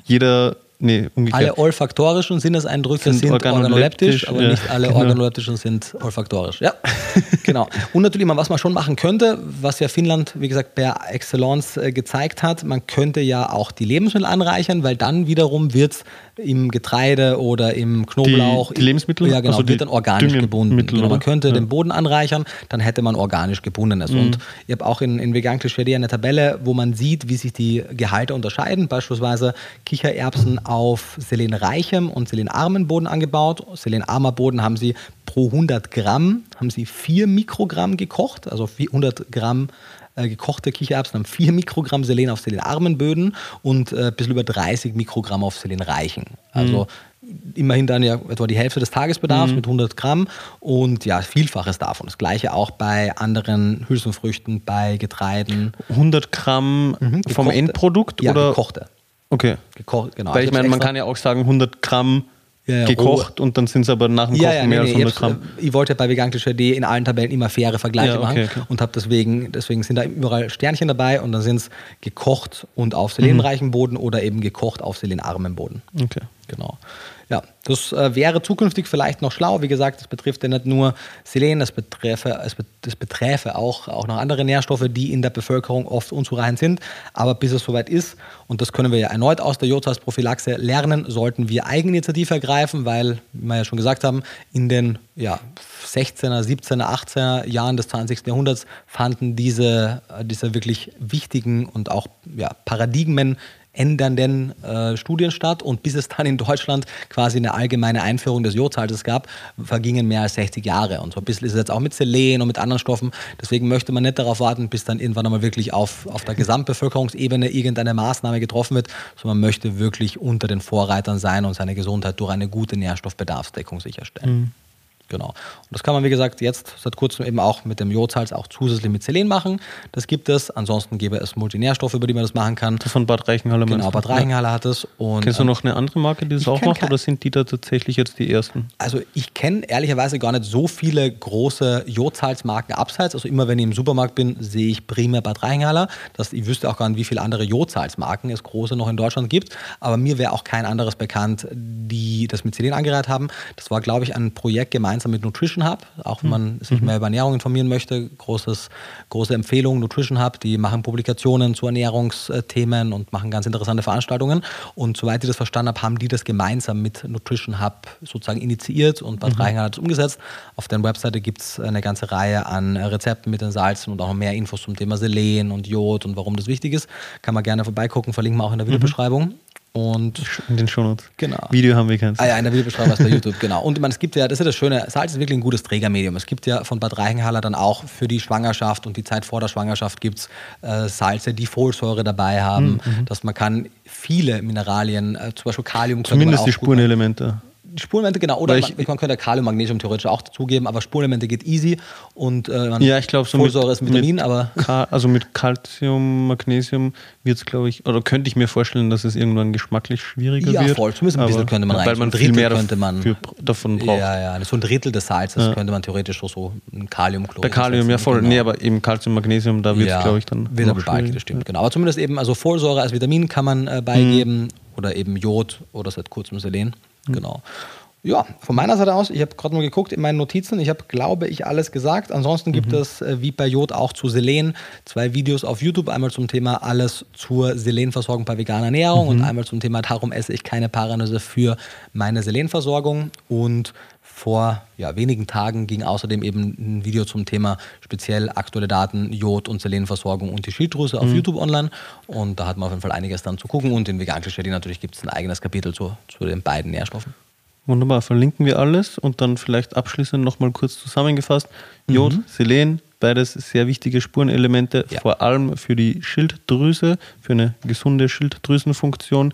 jeder Nee, umgekehrt. Alle olfaktorischen Sinneseindrücke sind, sind organoleptisch, aber ja, nicht alle genau. organoleptischen sind olfaktorisch. Ja, [LAUGHS] genau. Und natürlich, was man schon machen könnte, was ja Finnland, wie gesagt, per Excellence äh, gezeigt hat, man könnte ja auch die Lebensmittel anreichern, weil dann wiederum wird es im Getreide oder im Knoblauch. Die, die Lebensmittel? Ja, genau, also wird dann organisch gebunden. Genau, man könnte ja. den Boden anreichern, dann hätte man organisch gebundenes. Mhm. Und ich habe auch in, in Vegan Klischee eine Tabelle, wo man sieht, wie sich die Gehalte unterscheiden. Beispielsweise Kichererbsen auf selenreichem und selenarmen Boden angebaut. Selenarmer Boden haben sie pro 100 Gramm, haben sie 4 Mikrogramm gekocht, also 100 Gramm äh, gekochte Kichererbsen haben 4 Mikrogramm Selen auf selenarmen Böden und äh, ein bisschen über 30 Mikrogramm auf selenreichen. Also mhm. immerhin dann ja etwa die Hälfte des Tagesbedarfs mhm. mit 100 Gramm und ja, Vielfaches davon. Das gleiche auch bei anderen Hülsenfrüchten, bei Getreiden. 100 Gramm mhm, vom Endprodukt ja, oder? gekochte. Okay. Gekocht, genau. Weil ich meine, man kann ja auch sagen 100 Gramm ja, ja, gekocht roh. und dann sind es aber nach dem Kochen ja, nee, mehr als 100 Gramm. Äh, ich wollte bei Vegan.de in allen Tabellen immer faire Vergleiche okay, machen okay. und habe deswegen, deswegen sind da überall Sternchen dabei und dann sind es gekocht und auf selenreichen mhm. Boden oder eben gekocht auf selenarmem Boden. Okay. Genau. Ja, das äh, wäre zukünftig vielleicht noch schlau. Wie gesagt, das betrifft ja nicht nur Selen, das beträfe, das beträfe auch, auch noch andere Nährstoffe, die in der Bevölkerung oft unzureichend sind. Aber bis es soweit ist, und das können wir ja erneut aus der Jodsalzprophylaxe lernen, sollten wir Eigeninitiative ergreifen, weil, wie wir ja schon gesagt haben, in den ja, 16er, 17er, 18er Jahren des 20. Jahrhunderts fanden diese, diese wirklich wichtigen und auch ja, Paradigmen ändernden äh, Studien statt. Und bis es dann in Deutschland quasi eine allgemeine Einführung des Jodsalzes gab, vergingen mehr als 60 Jahre. Und so ein bisschen ist es jetzt auch mit Selen und mit anderen Stoffen. Deswegen möchte man nicht darauf warten, bis dann irgendwann einmal wirklich auf, auf der Gesamtbevölkerungsebene irgendeine Maßnahme getroffen wird, sondern man möchte wirklich unter den Vorreitern sein und seine Gesundheit durch eine gute Nährstoffbedarfsdeckung sicherstellen. Mhm. Genau. Und das kann man, wie gesagt, jetzt seit kurzem eben auch mit dem Jodsalz auch zusätzlich mit Selen machen. Das gibt es. Ansonsten gäbe es Multinährstoffe, über die man das machen kann. Das von Bad Reichenhalle Genau, Bad Reichenhalle hat es. Und, Kennst du noch eine andere Marke, die das auch macht, oder sind die da tatsächlich jetzt die ersten? Also ich kenne ehrlicherweise gar nicht so viele große Jodsalzmarken abseits. Also immer wenn ich im Supermarkt bin, sehe ich primär Bad Reichenhalle. Das, ich wüsste auch gar nicht, wie viele andere Jodsalzmarken es große noch in Deutschland gibt. Aber mir wäre auch kein anderes bekannt, die das mit Selen angereiht haben. Das war, glaube ich, ein Projekt gemeinsam gemeinsam mit Nutrition Hub, auch wenn man sich mehr über Ernährung informieren möchte. Großes, große Empfehlung, Nutrition Hub, die machen Publikationen zu Ernährungsthemen und machen ganz interessante Veranstaltungen. Und soweit ich das verstanden habe, haben die das gemeinsam mit Nutrition Hub sozusagen initiiert und Bad Reichenhall hat es umgesetzt. Auf deren Webseite gibt es eine ganze Reihe an Rezepten mit den Salzen und auch noch mehr Infos zum Thema Selen und Jod und warum das wichtig ist. Kann man gerne vorbeigucken, verlinken wir auch in der Videobeschreibung. Und In den Shownotes. Genau. Video haben wir keins. Ah ja, in der Videobeschreibung ist bei YouTube, genau. Und meine, es gibt ja, das ist ja das Schöne, Salz ist wirklich ein gutes Trägermedium. Es gibt ja von Bad Reichenhaller dann auch für die Schwangerschaft und die Zeit vor der Schwangerschaft gibt es äh, Salze, die Folsäure dabei haben, Mhm, dass man kann viele Mineralien, äh, zum Beispiel Kalium, Zumindest man die Spurenelemente. Spurenelemente, genau. Oder Weil man, ich- man könnte Kalium, Magnesium theoretisch auch dazugeben, aber Spurenelemente geht easy. Und äh, man, Ja, ich glaube, so Folsäure ist ein Vitamin, aber Ka also mit Calcium, Magnesium wird es, glaube ich, oder könnte ich mir vorstellen, dass es irgendwann geschmacklich schwieriger Ja, wird. voll. Zumindest ein bisschen könnte man Weil rein- man so ein viel Drittel mehr könnte man- dafür, davon braucht. ja, ja, so ein Drittel des Salzes könnte man theoretisch so, so ein Kaliumchlorid Bei Kalium, ja voll. genau. Nee, aber eben Calcium, Magnesium, da wird es, ja, glaube ich, dann. Wird aber schwieriger. das stimmt, genau. Aber zumindest eben, also Folsäure als Vitamin kann man äh, beigeben Mhm. oder eben Jod oder seit kurzem Selen. Genau. Ja, von meiner Seite aus, ich habe gerade mal geguckt in meinen Notizen, ich habe, glaube ich, alles gesagt. Ansonsten gibt Mhm. es, äh, wie bei Jod, auch zu Selen zwei Videos auf YouTube. Einmal zum Thema alles zur Selenversorgung bei veganer Ernährung Mhm. und einmal zum Thema, darum esse ich keine Paranüsse für meine Selenversorgung. Und vor ja, wenigen Tagen ging außerdem eben ein Video zum Thema speziell aktuelle Daten, Jod und Selenversorgung und die Schilddrüse auf YouTube online. Und da hat man auf jeden Fall einiges dann zu gucken. Und in Vegan Klischee natürlich gibt es ein eigenes Kapitel zu, zu den beiden Nährstoffen. Wunderbar, verlinken wir alles und dann vielleicht abschließend nochmal kurz zusammengefasst. Jod, Selen, beides sehr wichtige Spurenelemente, Ja. vor allem für die Schilddrüse, für eine gesunde Schilddrüsenfunktion.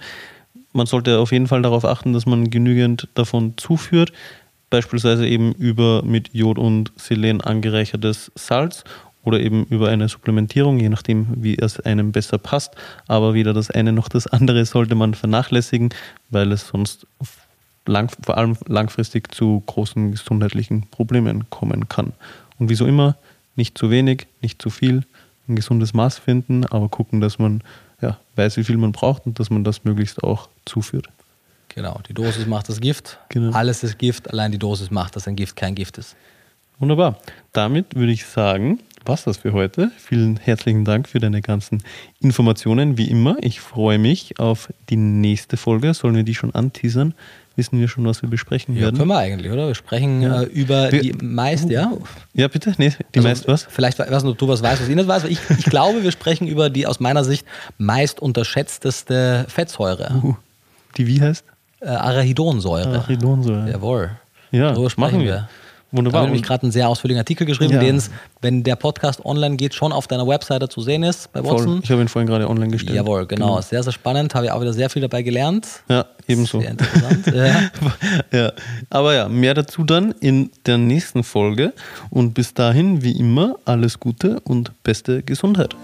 Man sollte auf jeden Fall darauf achten, dass man genügend davon zuführt, beispielsweise eben über mit Jod und Selen angereichertes Salz oder eben über eine Supplementierung, je nachdem, wie es einem besser passt. Aber weder das eine noch das andere sollte man vernachlässigen, weil es sonst lang, vor allem langfristig zu großen gesundheitlichen Problemen kommen kann. Und wie so immer, nicht zu wenig, nicht zu viel, ein gesundes Maß finden, aber gucken, dass man ja, weiß, wie viel man braucht und dass man das möglichst auch zuführt. Genau, die Dosis macht das Gift. Genau. Alles ist Gift, allein die Dosis macht, dass ein Gift kein Gift ist. Wunderbar. Damit würde ich sagen, was das für heute. Vielen herzlichen Dank für deine ganzen Informationen. Wie immer, ich freue mich auf die nächste Folge. Sollen wir die schon anteasern? Wissen wir schon, was wir besprechen Ja, werden? können wir eigentlich, oder? Wir sprechen Ja. äh, über Wir- die meist, ja. Ja, bitte? Nee, die Also, meist was? Vielleicht weiß nicht, ob du was weißt, was ich nicht weiß. Ich, ich glaube, wir sprechen über die aus meiner Sicht meist unterschätzteste Fettsäure. Uh, die wie heißt? Äh, Arachidonsäure. Arachidonsäure. Jawohl. Ja, sprechen machen wir. Da Wunderbar. habe ich gerade einen sehr ausführlichen Artikel geschrieben, Ja. den es, wenn der Podcast online geht, schon auf deiner Webseite zu sehen ist bei Voll. Watson. Ich habe ihn vorhin gerade online gestellt. Jawohl, genau. Sehr, sehr spannend. Habe ich auch wieder sehr viel dabei gelernt. Ja, ebenso. Sehr interessant. [LAUGHS] ja. ja, aber ja, mehr dazu dann in der nächsten Folge. Und bis dahin, wie immer, alles Gute und beste Gesundheit.